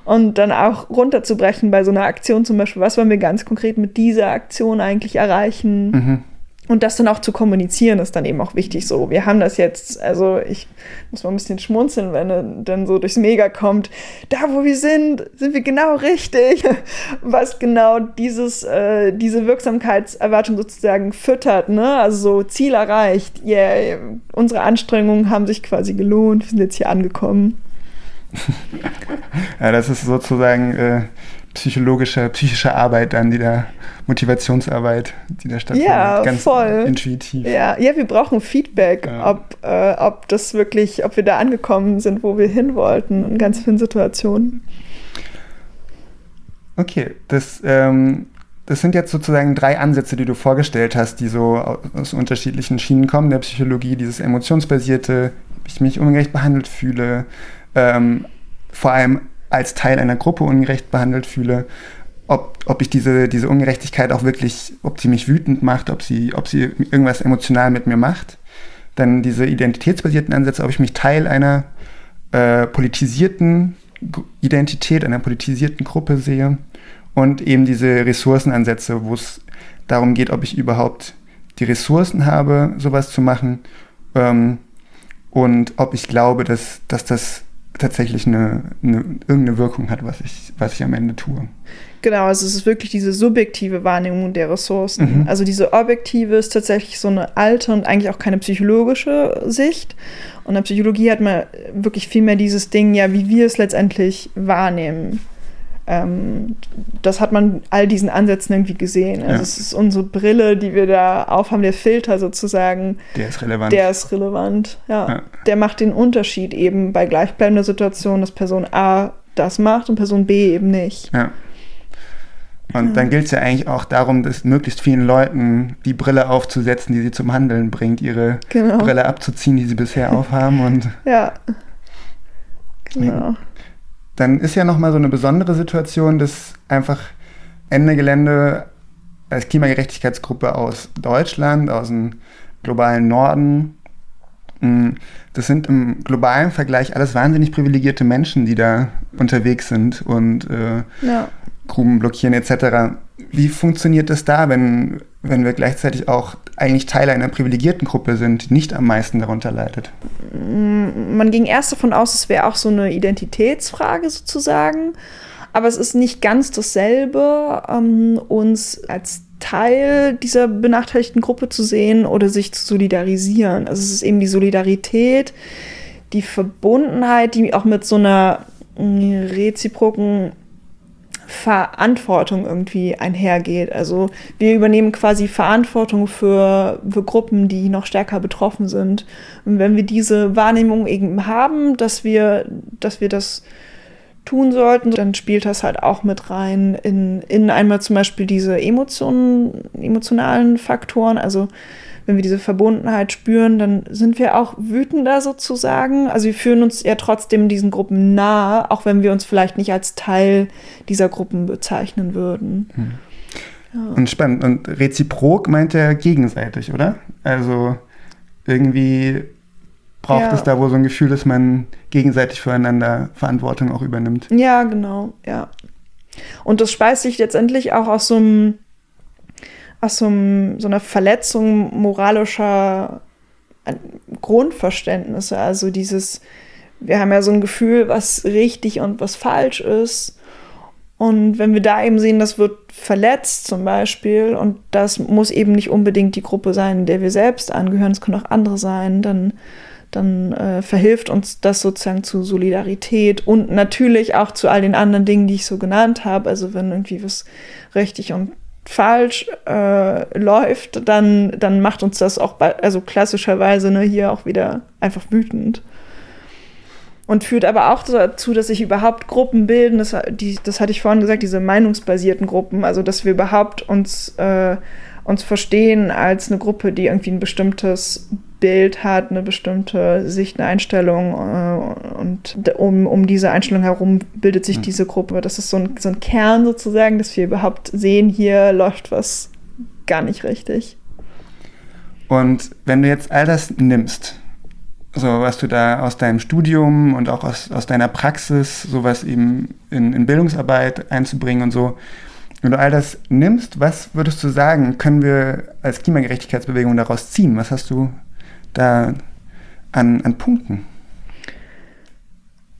und dann auch runterzubrechen bei so einer Aktion zum Beispiel. Was wollen wir ganz konkret mit dieser Aktion eigentlich erreichen? Mhm. Und das dann auch zu kommunizieren, ist dann eben auch wichtig. So, wir haben das jetzt, also ich muss mal ein bisschen schmunzeln, wenn er dann so durchs Mega kommt. Da, wo wir sind, sind wir genau richtig. Was genau dieses, äh, diese Wirksamkeitserwartung sozusagen füttert, ne? Also so Ziel erreicht. Yeah, unsere Anstrengungen haben sich quasi gelohnt. Wir sind jetzt hier angekommen. Ja, das ist sozusagen äh, psychologische, psychische Arbeit dann, die da, Motivationsarbeit, die da stattfindet. Ja, Ganz voll. intuitiv. Ja, ja, wir brauchen Feedback, Ja. ob, äh, ob das wirklich, ob wir da angekommen sind, wo wir hin wollten in ganz vielen Situationen. Okay, das, ähm, das sind jetzt sozusagen drei Ansätze, die du vorgestellt hast, die so au- aus unterschiedlichen Schienen kommen. Der Psychologie, dieses emotionsbasierte, ob ich mich ungerecht behandelt fühle, ähm, vor allem als Teil einer Gruppe ungerecht behandelt fühle, ob, ob ich diese, diese Ungerechtigkeit auch wirklich, ob sie mich wütend macht, ob sie, ob sie irgendwas emotional mit mir macht. Dann diese identitätsbasierten Ansätze, ob ich mich Teil einer äh, politisierten Identität, einer politisierten Gruppe sehe und eben diese Ressourcenansätze, wo es darum geht, ob ich überhaupt die Ressourcen habe, sowas zu machen ähm, und ob ich glaube, dass, dass das tatsächlich eine, eine, irgendeine Wirkung hat, was ich, was ich am Ende tue. Genau, also es ist wirklich diese subjektive Wahrnehmung der Ressourcen. Mhm. Also diese objektive ist tatsächlich so eine alte und eigentlich auch keine psychologische Sicht. Und in der Psychologie hat man wirklich viel mehr dieses Ding, ja, wie wir es letztendlich wahrnehmen. Ähm, das hat man all diesen Ansätzen irgendwie gesehen. Also Ja. es ist unsere Brille, die wir da aufhaben, der Filter sozusagen, Der ist relevant. der ist relevant. Ja. Ja. Der macht den Unterschied eben bei gleichbleibender Situation, dass Person A das macht und Person B eben nicht. Ja. Und dann gilt es ja eigentlich auch darum, dass möglichst vielen Leuten die Brille aufzusetzen, die sie zum Handeln bringt, ihre Genau. Brille abzuziehen, die sie bisher aufhaben. Und Ja. Genau. Dann ist ja nochmal so eine besondere Situation, dass einfach Ende Gelände als Klimagerechtigkeitsgruppe aus Deutschland, aus dem globalen Norden, mh, das sind im globalen Vergleich alles wahnsinnig privilegierte Menschen, die da unterwegs sind und äh, Ja. Gruben blockieren etc. Wie funktioniert das da, wenn, wenn wir gleichzeitig auch eigentlich Teil einer privilegierten Gruppe sind, die nicht am meisten darunter leidet? man ging erst davon aus, es wäre auch so eine Identitätsfrage sozusagen. Aber es ist nicht ganz dasselbe, ähm, uns als Teil dieser benachteiligten Gruppe zu sehen oder sich zu solidarisieren. Also es ist eben die Solidarität, die Verbundenheit, die auch mit so einer mh, reziproken Verantwortung irgendwie einhergeht. Also wir übernehmen quasi Verantwortung für, für Gruppen, die noch stärker betroffen sind. Und wenn wir diese Wahrnehmung eben haben, dass wir, dass wir das tun sollten, dann spielt das halt auch mit rein in, in einmal zum Beispiel diese Emotionen, emotionalen Faktoren. Also wenn wir diese Verbundenheit spüren, dann sind wir auch wütender sozusagen. Also wir fühlen uns ja trotzdem diesen Gruppen nahe, auch wenn wir uns vielleicht nicht als Teil dieser Gruppen bezeichnen würden. Und spannend. Und reziprok meint er gegenseitig, oder? Also irgendwie braucht Ja. es da wohl so ein Gefühl, dass man gegenseitig füreinander Verantwortung auch übernimmt. Ja, genau, ja. Und das speist sich letztendlich auch aus so einem, aus so, einem, so einer Verletzung moralischer Grundverständnisse. Also dieses, wir haben ja so ein Gefühl, was richtig und was falsch ist. Und wenn wir da eben sehen, das wird verletzt zum Beispiel, und das muss eben nicht unbedingt die Gruppe sein, der wir selbst angehören, es können auch andere sein, dann, dann äh, verhilft uns das sozusagen zu Solidarität und natürlich auch zu all den anderen Dingen, die ich so genannt habe. Also wenn irgendwie was richtig und falsch äh, läuft, dann, dann macht uns das auch, bei, also klassischerweise ne, hier auch wieder einfach wütend. Und führt aber auch dazu, dass sich überhaupt Gruppen bilden, das, die, das hatte ich vorhin gesagt, diese meinungsbasierten Gruppen, also dass wir überhaupt uns, äh, uns verstehen als eine Gruppe, die irgendwie ein bestimmtes Bild hat, eine bestimmte Sicht, eine Einstellung äh, und um, um diese Einstellung herum bildet sich diese Gruppe. Das ist so ein, so ein Kern sozusagen, dass wir überhaupt sehen, hier läuft was gar nicht richtig. Und wenn du jetzt all das nimmst, so was du da aus deinem Studium und auch aus, aus deiner Praxis, sowas eben in, in Bildungsarbeit einzubringen und so, wenn du all das nimmst, was würdest du sagen, können wir als Klimagerechtigkeitsbewegung daraus ziehen? Was hast du da an, an Punkten?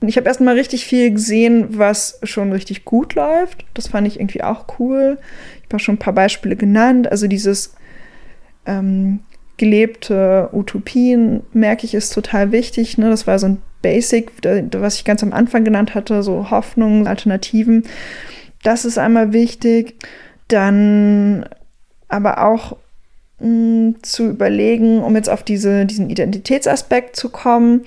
Ich habe erstmal richtig viel gesehen, was schon richtig gut läuft. Das fand ich irgendwie auch cool. Ich habe schon ein paar Beispiele genannt. Also dieses ähm, gelebte Utopien, merke ich, ist total wichtig. Ne? Das war so ein Basic, was ich ganz am Anfang genannt hatte, so Hoffnungen, Alternativen. Das ist einmal wichtig. Dann aber auch mh, zu überlegen, um jetzt auf diese, diesen Identitätsaspekt zu kommen,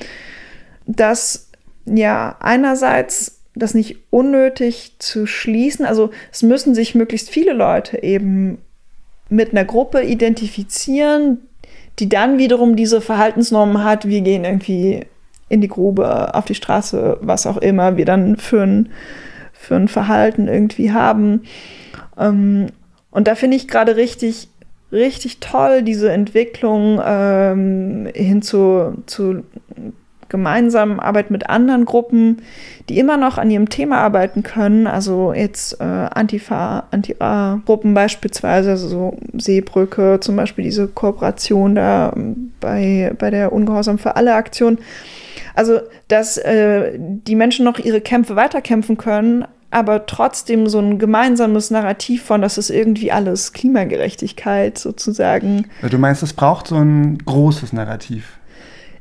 dass ja einerseits das nicht unnötig zu schließen, also es müssen sich möglichst viele Leute eben mit einer Gruppe identifizieren, die dann wiederum diese Verhaltensnormen hat, wir gehen irgendwie in die Grube, auf die Straße, was auch immer wir dann für ein, für ein Verhalten irgendwie haben. Ähm, und da finde ich gerade richtig, richtig toll, diese Entwicklung ähm, hin zu, zu gemeinsamen Arbeit mit anderen Gruppen, die immer noch an ihrem Thema arbeiten können. Also jetzt äh, Antifa, Anti-A-Gruppen beispielsweise, also so Seebrücke, zum Beispiel diese Kooperation da ähm, bei, bei der Ungehorsam für alle Aktion. Also, dass äh, die Menschen noch ihre Kämpfe weiterkämpfen können, aber trotzdem so ein gemeinsames Narrativ von, das ist irgendwie alles Klimagerechtigkeit sozusagen. Du meinst, es braucht so ein großes Narrativ.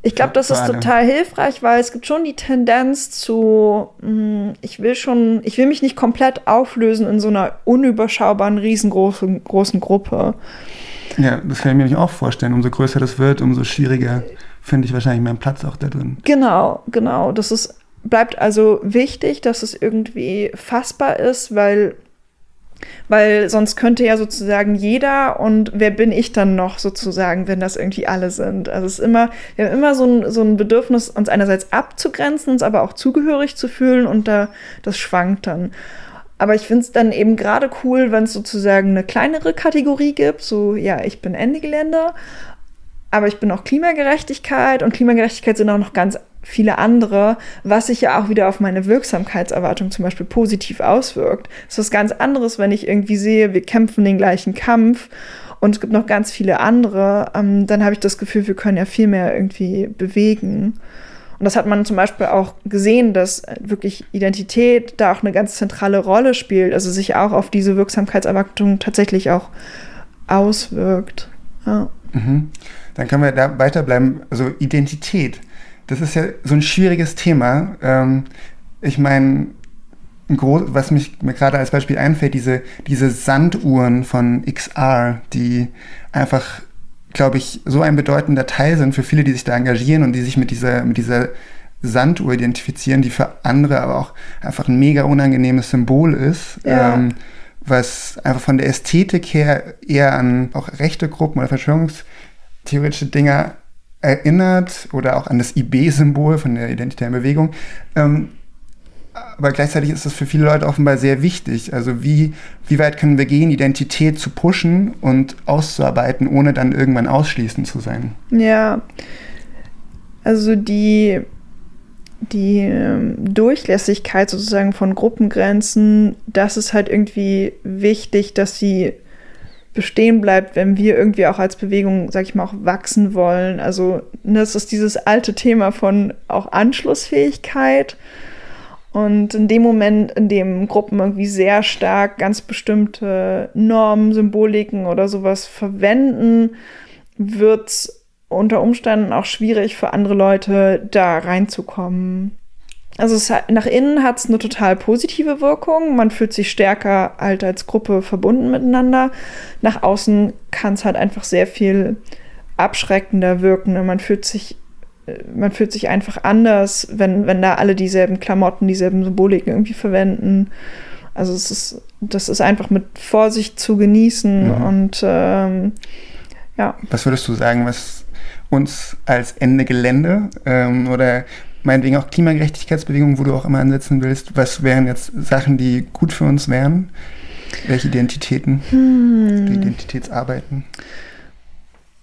Ich glaube, das ist total hilfreich, weil es gibt schon die Tendenz zu, mh, ich will schon, ich will mich nicht komplett auflösen in so einer unüberschaubaren, riesengroßen großen Gruppe. Ja, das kann ich mir nämlich auch vorstellen. Umso größer das wird, umso schwieriger finde ich wahrscheinlich meinen Platz auch da drin. Genau, genau. Das ist, bleibt also wichtig, dass es irgendwie fassbar ist, weil, weil sonst könnte ja sozusagen jeder und wer bin ich dann noch sozusagen, wenn das irgendwie alle sind. Also es ist immer, wir haben immer so ein, so ein Bedürfnis, uns einerseits abzugrenzen, uns aber auch zugehörig zu fühlen und da, das schwankt dann. Aber ich finde es dann eben gerade cool, wenn es sozusagen eine kleinere Kategorie gibt, so ja, ich bin Ende Gelände, aber ich bin auch Klimagerechtigkeit und Klimagerechtigkeit sind auch noch ganz viele andere, was sich ja auch wieder auf meine Wirksamkeitserwartung zum Beispiel positiv auswirkt. Das ist was ganz anderes, wenn ich irgendwie sehe, wir kämpfen den gleichen Kampf und es gibt noch ganz viele andere, ähm, dann habe ich das Gefühl, wir können ja viel mehr irgendwie bewegen. Und das hat man zum Beispiel auch gesehen, dass wirklich Identität da auch eine ganz zentrale Rolle spielt, also sich auch auf diese Wirksamkeitserwartung tatsächlich auch auswirkt. Ja. Mhm. Dann können wir da weiterbleiben. Also Identität, das ist ja so ein schwieriges Thema. Ähm, ich meine, was mich mir gerade als Beispiel einfällt, diese, diese Sanduhren von XR, die einfach, glaube ich, so ein bedeutender Teil sind für viele, die sich da engagieren und die sich mit dieser, mit dieser Sanduhr identifizieren, die für andere aber auch einfach ein mega unangenehmes Symbol ist. Ja. Ähm, was einfach von der Ästhetik her eher an auch rechte Gruppen oder verschwörungstheoretische Dinge erinnert oder auch an das IB-Symbol von der identitären Bewegung. Ähm, aber gleichzeitig ist das für viele Leute offenbar sehr wichtig. Also wie, wie weit können wir gehen, Identität zu pushen und auszuarbeiten, ohne dann irgendwann ausschließend zu sein? Ja, also die, die ähm, Durchlässigkeit sozusagen von Gruppengrenzen, das ist halt irgendwie wichtig, dass sie bestehen bleibt, wenn wir irgendwie auch als Bewegung, sag ich mal, auch wachsen wollen. Also ne, das ist dieses alte Thema von auch Anschlussfähigkeit. Und in dem Moment, in dem Gruppen irgendwie sehr stark ganz bestimmte Normen, Symboliken oder sowas verwenden, wird es unter Umständen auch schwierig für andere Leute da reinzukommen. Also es nach innen hat es eine total positive Wirkung. Man fühlt sich stärker halt als Gruppe verbunden miteinander. Nach außen kann es halt einfach sehr viel abschreckender wirken. Man fühlt sich man fühlt sich einfach anders, wenn, wenn da alle dieselben Klamotten, dieselben Symboliken irgendwie verwenden. Also es ist, das ist einfach mit Vorsicht zu genießen Mhm. und ähm, ja. Was würdest du sagen, was uns als Ende Gelände ähm, oder meinetwegen auch Klimagerechtigkeitsbewegung, wo du auch immer ansetzen willst, was wären jetzt Sachen, die gut für uns wären? Welche Identitäten? Oder Identitätsarbeiten?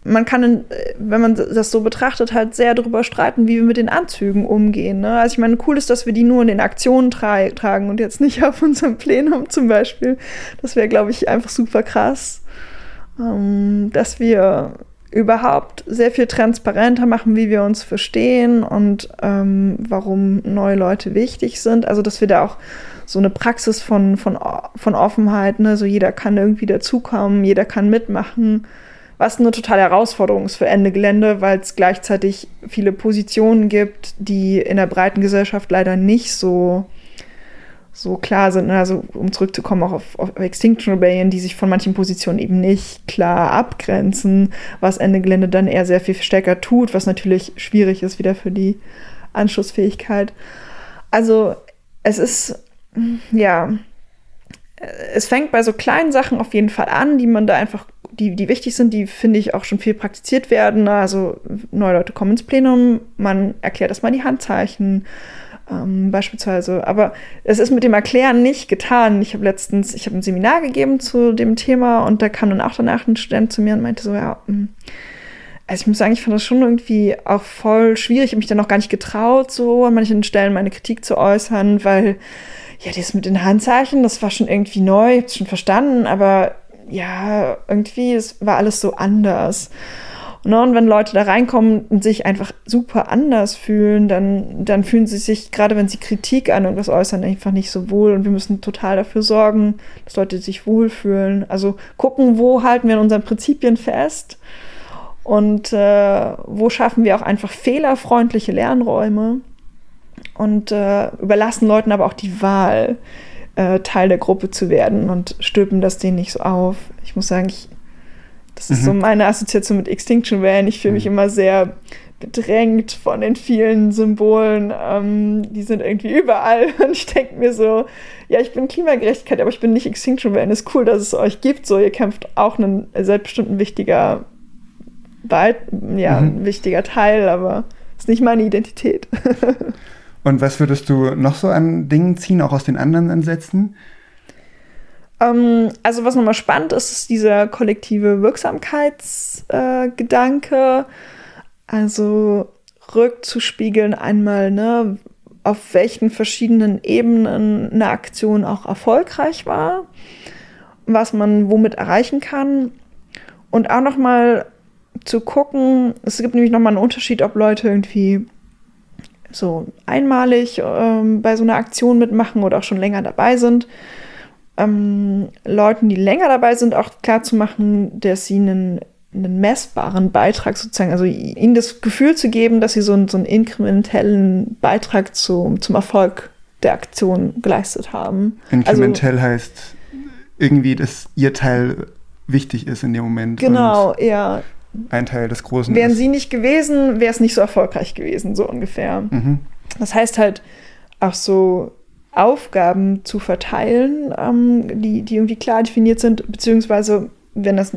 man kann, wenn man das so betrachtet, halt sehr darüber streiten, wie wir mit den Anzügen umgehen. Ne? Also ich meine, cool ist, dass wir die nur in den Aktionen tra tragen und jetzt nicht auf unserem Plenum zum Beispiel. Das wäre, glaube ich, einfach super krass. Ähm, dass wir überhaupt sehr viel transparenter machen, wie wir uns verstehen und ähm, warum neue Leute wichtig sind. Also dass wir da auch so eine Praxis von, von, von Offenheit, ne? so jeder kann irgendwie dazukommen, jeder kann mitmachen was eine totale Herausforderung ist für Ende Gelände, weil es gleichzeitig viele Positionen gibt, die in der breiten Gesellschaft leider nicht so, so klar sind. ne? Also um zurückzukommen auch auf, auf Extinction Rebellion, die sich von manchen Positionen eben nicht klar abgrenzen, was Ende Gelände dann eher sehr viel stärker tut, was natürlich schwierig ist wieder für die Anschlussfähigkeit. Also es ist, ja, es fängt bei so kleinen Sachen auf jeden Fall an, die man da einfach die, die wichtig sind, die finde ich auch schon viel praktiziert werden. Also neue Leute kommen ins Plenum, man erklärt erstmal die Handzeichen ähm, beispielsweise. Aber es ist mit dem Erklären nicht getan. Ich habe letztens, ich habe ein Seminar gegeben zu dem Thema und da kam dann auch danach ein Student zu mir und meinte so, ja, mh, also ich muss sagen, ich fand das schon irgendwie auch voll schwierig. Ich habe mich dann noch gar nicht getraut, so an manchen Stellen meine Kritik zu äußern, weil ja, das mit den Handzeichen, das war schon irgendwie neu, ich habe es schon verstanden, aber ja, irgendwie, es war alles so anders. Und, und wenn Leute da reinkommen und sich einfach super anders fühlen, dann, dann fühlen sie sich, gerade wenn sie Kritik an irgendwas äußern, einfach nicht so wohl. Und wir müssen total dafür sorgen, dass Leute sich wohlfühlen. Also gucken, wo halten wir an unseren Prinzipien fest Und äh, wo schaffen wir auch einfach fehlerfreundliche Lernräume und äh, überlassen Leuten aber auch die Wahl, äh, Teil der Gruppe zu werden und stülpen das denen nicht so auf. Ich muss sagen, ich, das ist Mhm. so meine Assoziation mit Extinction Van. Ich fühle mich immer sehr bedrängt von den vielen Symbolen. Ähm, die sind irgendwie überall. Und ich denke mir so, ja, ich bin Klimagerechtigkeit, aber ich bin nicht Extinction Van. Ist cool, dass es euch gibt. So, ihr kämpft auch einen selbstbestimmt ein wichtiger, Beit ja, Mhm. ein wichtiger Teil, aber ist nicht meine Identität. Und was würdest du noch so an Dingen ziehen, auch aus den anderen Ansätzen? Ähm, also was nochmal spannend ist, ist dieser kollektive Wirksamkeitsgedanke. Äh, also rückzuspiegeln einmal, ne, auf welchen verschiedenen Ebenen eine Aktion auch erfolgreich war, was man womit erreichen kann und auch nochmal zu gucken, es gibt nämlich nochmal einen Unterschied, ob Leute irgendwie so einmalig ähm, bei so einer Aktion mitmachen oder auch schon länger dabei sind ähm, Leuten, die länger dabei sind, auch klar zu machen, dass sie einen, einen messbaren Beitrag sozusagen, also ihnen das Gefühl zu geben, dass sie so einen, so einen inkrementellen Beitrag zu, zum Erfolg der Aktion geleistet haben. Inkrementell heißt irgendwie, dass ihr Teil wichtig ist in dem Moment. Genau, ja. ein Teil des Großen Wären ist. sie nicht gewesen, wäre es nicht so erfolgreich gewesen, so ungefähr. Mhm. Das heißt halt auch so Aufgaben zu verteilen, ähm, die, die irgendwie klar definiert sind, beziehungsweise wenn das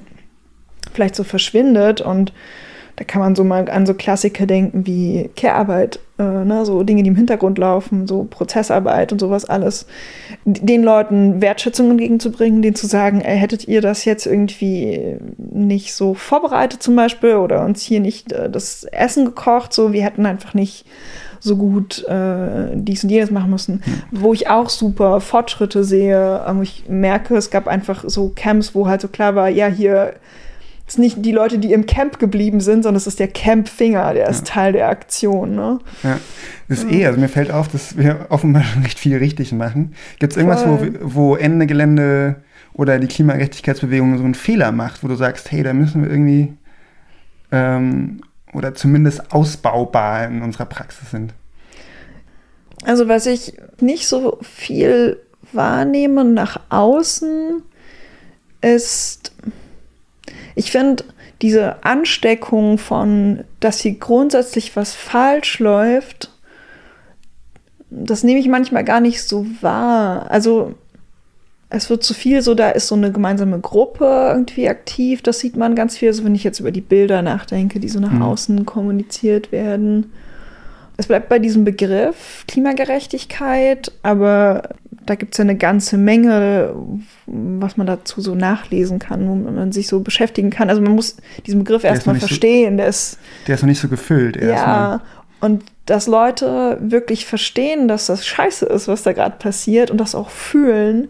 vielleicht so verschwindet und da kann man so mal an so Klassiker denken wie Care-Arbeit, äh, ne, so Dinge, die im Hintergrund laufen, so Prozessarbeit und sowas alles, den Leuten Wertschätzung entgegenzubringen, denen zu sagen, ey, hättet ihr das jetzt irgendwie nicht so vorbereitet zum Beispiel oder uns hier nicht äh, das Essen gekocht, so wir hätten einfach nicht so gut äh, dies und jenes machen müssen, wo ich auch super Fortschritte sehe. Ähm, ich merke, es gab einfach so Camps, wo halt so klar war, ja, hier ist nicht die Leute, die im Camp geblieben sind, sondern es ist der Campfinger, der ist Teil der Aktion. Ne? Ja, das ist eh, also mir fällt auf, dass wir offenbar schon recht viel richtig machen. Gibt es irgendwas, wo, wo Ende Gelände oder die Klimagerechtigkeitsbewegung so einen Fehler macht, wo du sagst, hey, da müssen wir irgendwie ähm, oder zumindest ausbaubar in unserer Praxis sind? Also was ich nicht so viel wahrnehme nach außen, ist, ich finde diese Ansteckung von, dass hier grundsätzlich was falsch läuft, das nehme ich manchmal gar nicht so wahr. Also es wird zu viel so, da ist so eine gemeinsame Gruppe irgendwie aktiv. Das sieht man ganz viel, also wenn ich jetzt über die Bilder nachdenke, die so nach Mhm. außen kommuniziert werden. Es bleibt bei diesem Begriff Klimagerechtigkeit, aber da gibt es ja eine ganze Menge, was man dazu so nachlesen kann, wo man sich so beschäftigen kann. Also man muss diesen Begriff erstmal nicht so- verstehen. Der ist Der ist noch nicht so gefüllt erstmal. ja, und dass Leute wirklich verstehen, dass das scheiße ist, was da gerade passiert und das auch fühlen,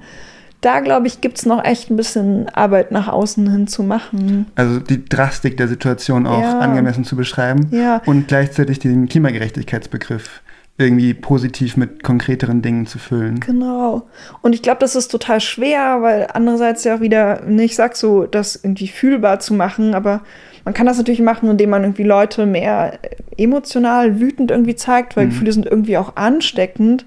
da glaube ich, gibt es noch echt ein bisschen Arbeit nach außen hin zu machen. Also die Drastik der Situation auch Ja. angemessen zu beschreiben Ja. und gleichzeitig den Klimagerechtigkeitsbegriff irgendwie positiv mit konkreteren Dingen zu füllen. Genau. Und ich glaube, das ist total schwer, weil andererseits ja auch wieder, ne, ich sag so, das irgendwie fühlbar zu machen, aber man kann das natürlich machen, indem man irgendwie Leute mehr emotional wütend irgendwie zeigt, weil Gefühle sind irgendwie auch ansteckend.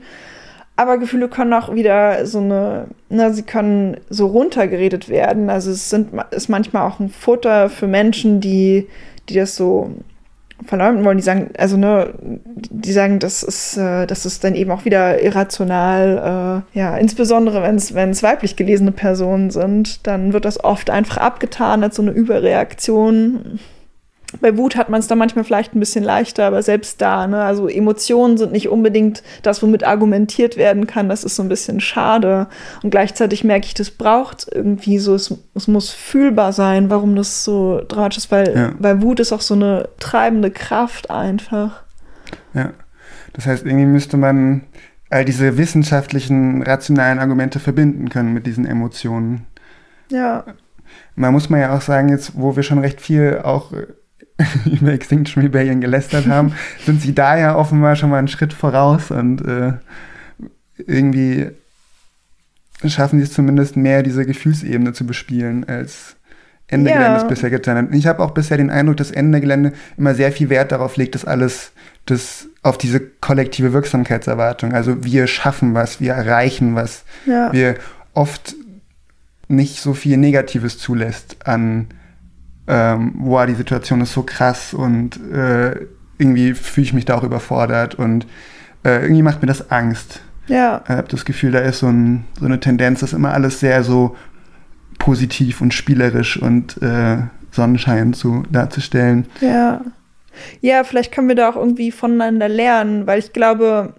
Aber Gefühle können auch wieder so eine, ne, sie können so runtergeredet werden. Also es sind, ist manchmal auch ein Futter für Menschen, die, die das so verleumden wollen. Die sagen, also ne, die sagen, das ist, äh, das ist dann eben auch wieder irrational. Äh, ja, insbesondere wenn es, wenn es weiblich gelesene Personen sind, dann wird das oft einfach abgetan als so eine Überreaktion. Bei Wut hat man es da manchmal vielleicht ein bisschen leichter, aber selbst da, ne, also Emotionen sind nicht unbedingt das, womit argumentiert werden kann. Das ist so ein bisschen schade. Und gleichzeitig merke ich, das braucht irgendwie so, es, es muss fühlbar sein, warum das so dramatisch ist, weil, Ja. weil Wut ist auch so eine treibende Kraft einfach. Ja. Das heißt, irgendwie müsste man all diese wissenschaftlichen, rationalen Argumente verbinden können mit diesen Emotionen. Ja. Man muss man ja auch sagen, jetzt, wo wir schon recht viel auch über Extinction Rebellion gelästert haben, sind sie da ja offenbar schon mal einen Schritt voraus und äh, irgendwie schaffen sie es zumindest mehr, diese Gefühlsebene zu bespielen als Ende Ja. Geländes bisher getan hat. Und ich habe auch bisher den Eindruck, dass Ende Gelände immer sehr viel Wert darauf legt, dass alles das auf diese kollektive Wirksamkeitserwartung, also wir schaffen was, wir erreichen was, Ja. wir oft nicht so viel Negatives zulässt an, ähm, boah, die Situation ist so krass und äh, irgendwie fühle ich mich da auch überfordert und äh, irgendwie macht mir das Angst. Ja. Ich habe das Gefühl, da ist so, ein, so eine Tendenz, dass immer alles sehr so positiv und spielerisch und äh, Sonnenschein zu, darzustellen. Ja. Ja, vielleicht können wir da auch irgendwie voneinander lernen, weil ich glaube,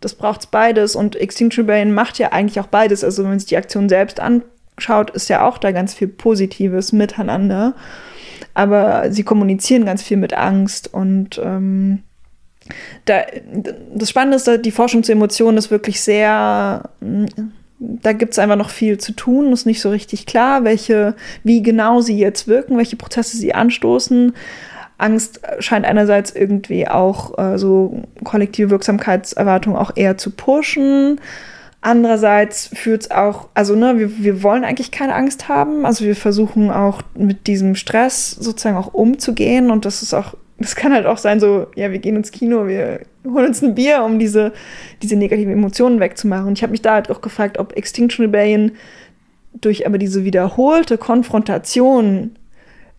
das braucht beides und Extinction Rebellion macht ja eigentlich auch beides. Also wenn man sich die Aktion selbst anschaut, ist ja auch da ganz viel Positives miteinander. Aber sie kommunizieren ganz viel mit Angst und ähm, da, das Spannende ist, die Forschung zu Emotionen ist wirklich sehr, mm, da gibt es einfach noch viel zu tun. Ist nicht so richtig klar, welche, wie genau sie jetzt wirken, welche Prozesse sie anstoßen. Angst scheint einerseits irgendwie auch äh, so kollektive Wirksamkeitserwartungen auch eher zu pushen. Andererseits führt es auch, also ne, wir, wir wollen eigentlich keine Angst haben. Also wir versuchen auch mit diesem Stress sozusagen auch umzugehen und das ist auch, das kann halt auch sein, so, ja, wir gehen ins Kino, wir holen uns ein Bier, um diese, diese negativen Emotionen wegzumachen. Und ich habe mich da halt auch gefragt, ob Extinction Rebellion durch aber diese wiederholte Konfrontation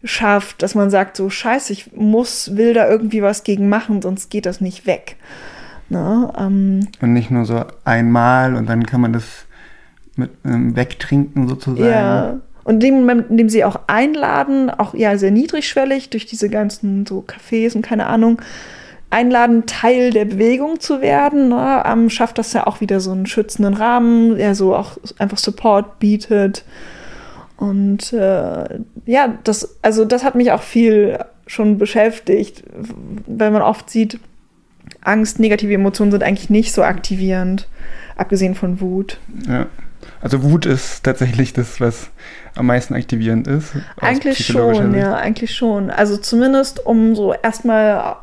schafft, dass man sagt, so scheiße, ich muss, will da irgendwie was gegen machen, sonst geht das nicht weg. Ne? Ähm, Und nicht nur so einmal und dann kann man das mit ähm, wegtrinken sozusagen. ja. Und in dem Moment, in dem sie auch einladen, auch ja sehr niedrigschwellig durch diese ganzen so Cafés und keine Ahnung, einladen, Teil der Bewegung zu werden, ne? ähm, schafft das ja auch wieder so einen schützenden Rahmen, der so auch einfach Support bietet. Und äh, ja, das, also das hat mich auch viel schon beschäftigt, weil man oft sieht, Angst, negative Emotionen sind eigentlich nicht so aktivierend, abgesehen von Wut. Ja. Also Wut ist tatsächlich das, was am meisten aktivierend ist. Eigentlich schon, Sicht. ja, eigentlich schon. Also zumindest, um so erstmal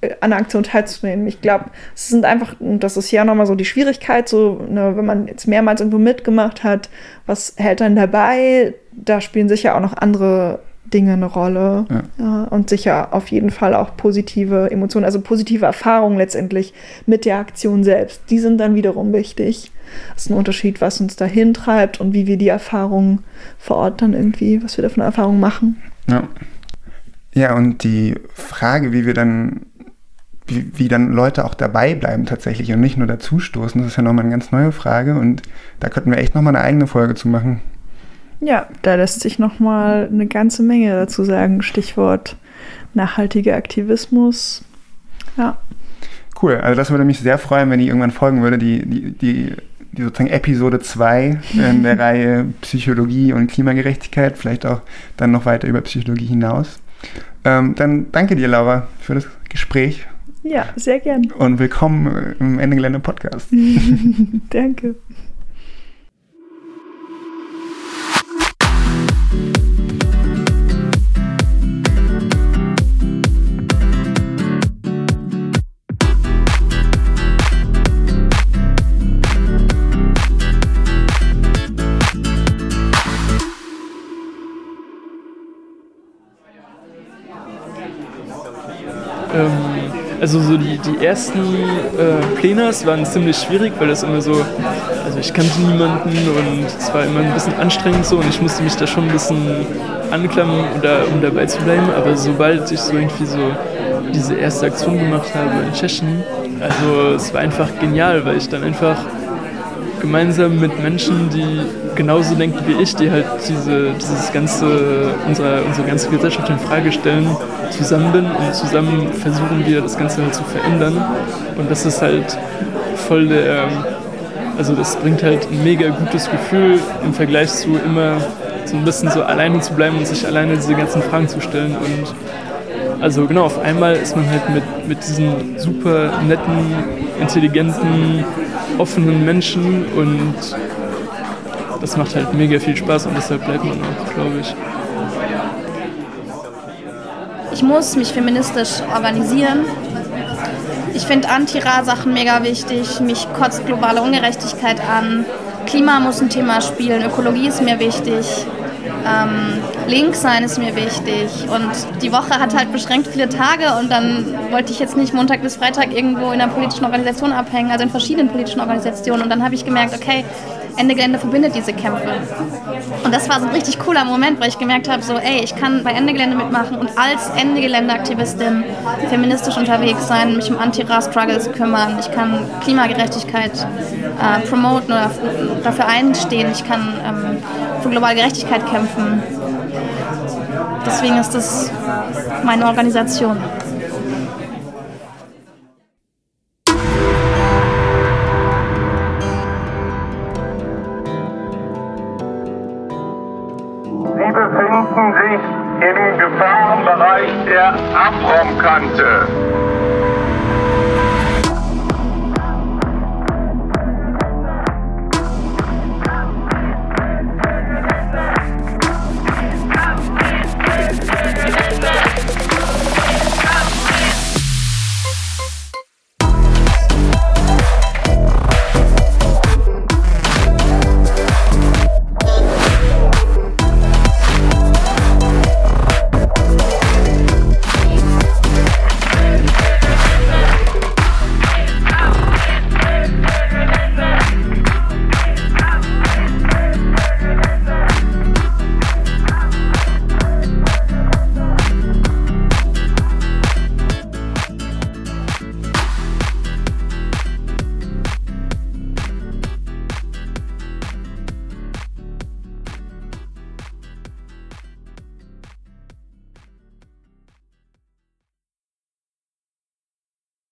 äh, an der Aktion teilzunehmen. Ich glaube, es sind einfach, und das ist ja nochmal so die Schwierigkeit, so, ne, wenn man jetzt mehrmals irgendwo mitgemacht hat, was hält dann dabei? Da spielen sicher auch noch andere Dinge eine Rolle. Ja. Ja, und sicher auf jeden Fall auch positive Emotionen, also positive Erfahrungen letztendlich mit der Aktion selbst. Die sind dann wiederum wichtig. Das ist ein Unterschied, was uns dahin treibt und wie wir die Erfahrungen vor Ort dann irgendwie, was wir da für eine Erfahrung machen. Ja. ja, und die Frage, wie wir dann, wie, wie dann Leute auch dabei bleiben tatsächlich und nicht nur dazustoßen, das ist ja nochmal eine ganz neue Frage und da könnten wir echt nochmal eine eigene Folge zu machen. Ja, da lässt sich noch mal eine ganze Menge dazu sagen. Stichwort nachhaltiger Aktivismus. Ja. Cool, also das würde mich sehr freuen, wenn die irgendwann folgen würde, die, die, die, die sozusagen Episode 2 in der Reihe Psychologie und Klimagerechtigkeit, vielleicht auch dann noch weiter über Psychologie hinaus. Ähm, dann danke dir, Laura, für das Gespräch Ja, sehr gern. und willkommen im Ende Gelände Podcast. Danke. Also so die, die ersten äh, Pläne waren ziemlich schwierig, weil das immer so, also ich kannte niemanden und es war immer ein bisschen anstrengend so und ich musste mich da schon ein bisschen anklammern, oder, um dabei zu bleiben. Aber sobald ich so irgendwie so diese erste Aktion gemacht habe in Tschechien, also es war einfach genial, weil ich dann einfach gemeinsam mit Menschen, die genauso denken wie ich, die halt diese, dieses ganze, unsere, unsere ganze Gesellschaft in Frage stellen, zusammen bin und zusammen versuchen wir das Ganze halt zu verändern. Und das ist halt voll der, also das bringt halt ein mega gutes Gefühl im Vergleich zu immer so ein bisschen so alleine zu bleiben und sich alleine diese ganzen Fragen zu stellen und also genau, auf einmal ist man halt mit, mit diesen super netten, intelligenten, offenen Menschen und das macht halt mega viel Spaß und deshalb bleibt man auch, glaube ich. Ich muss mich feministisch organisieren. Ich finde Anti-Ra-Sachen mega wichtig. Mich kotzt globale Ungerechtigkeit an. Klima muss ein Thema spielen. Ökologie ist mir wichtig. Ähm, links sein ist mir wichtig. Und die Woche hat halt beschränkt viele Tage und dann wollte ich jetzt nicht Montag bis Freitag irgendwo in einer politischen Organisation abhängen, also in verschiedenen politischen Organisationen. Und dann habe ich gemerkt, okay, Ende Gelände verbindet diese Kämpfe. Und das war so ein richtig cooler Moment, weil ich gemerkt habe, so, ey, ich kann bei Ende Gelände mitmachen und als Ende Gelände-Aktivistin feministisch unterwegs sein, mich um Anti-Ra-Struggles kümmern, ich kann Klimagerechtigkeit äh, promoten oder dafür einstehen, ich kann ähm, für globale Gerechtigkeit kämpfen. Deswegen ist das meine Organisation.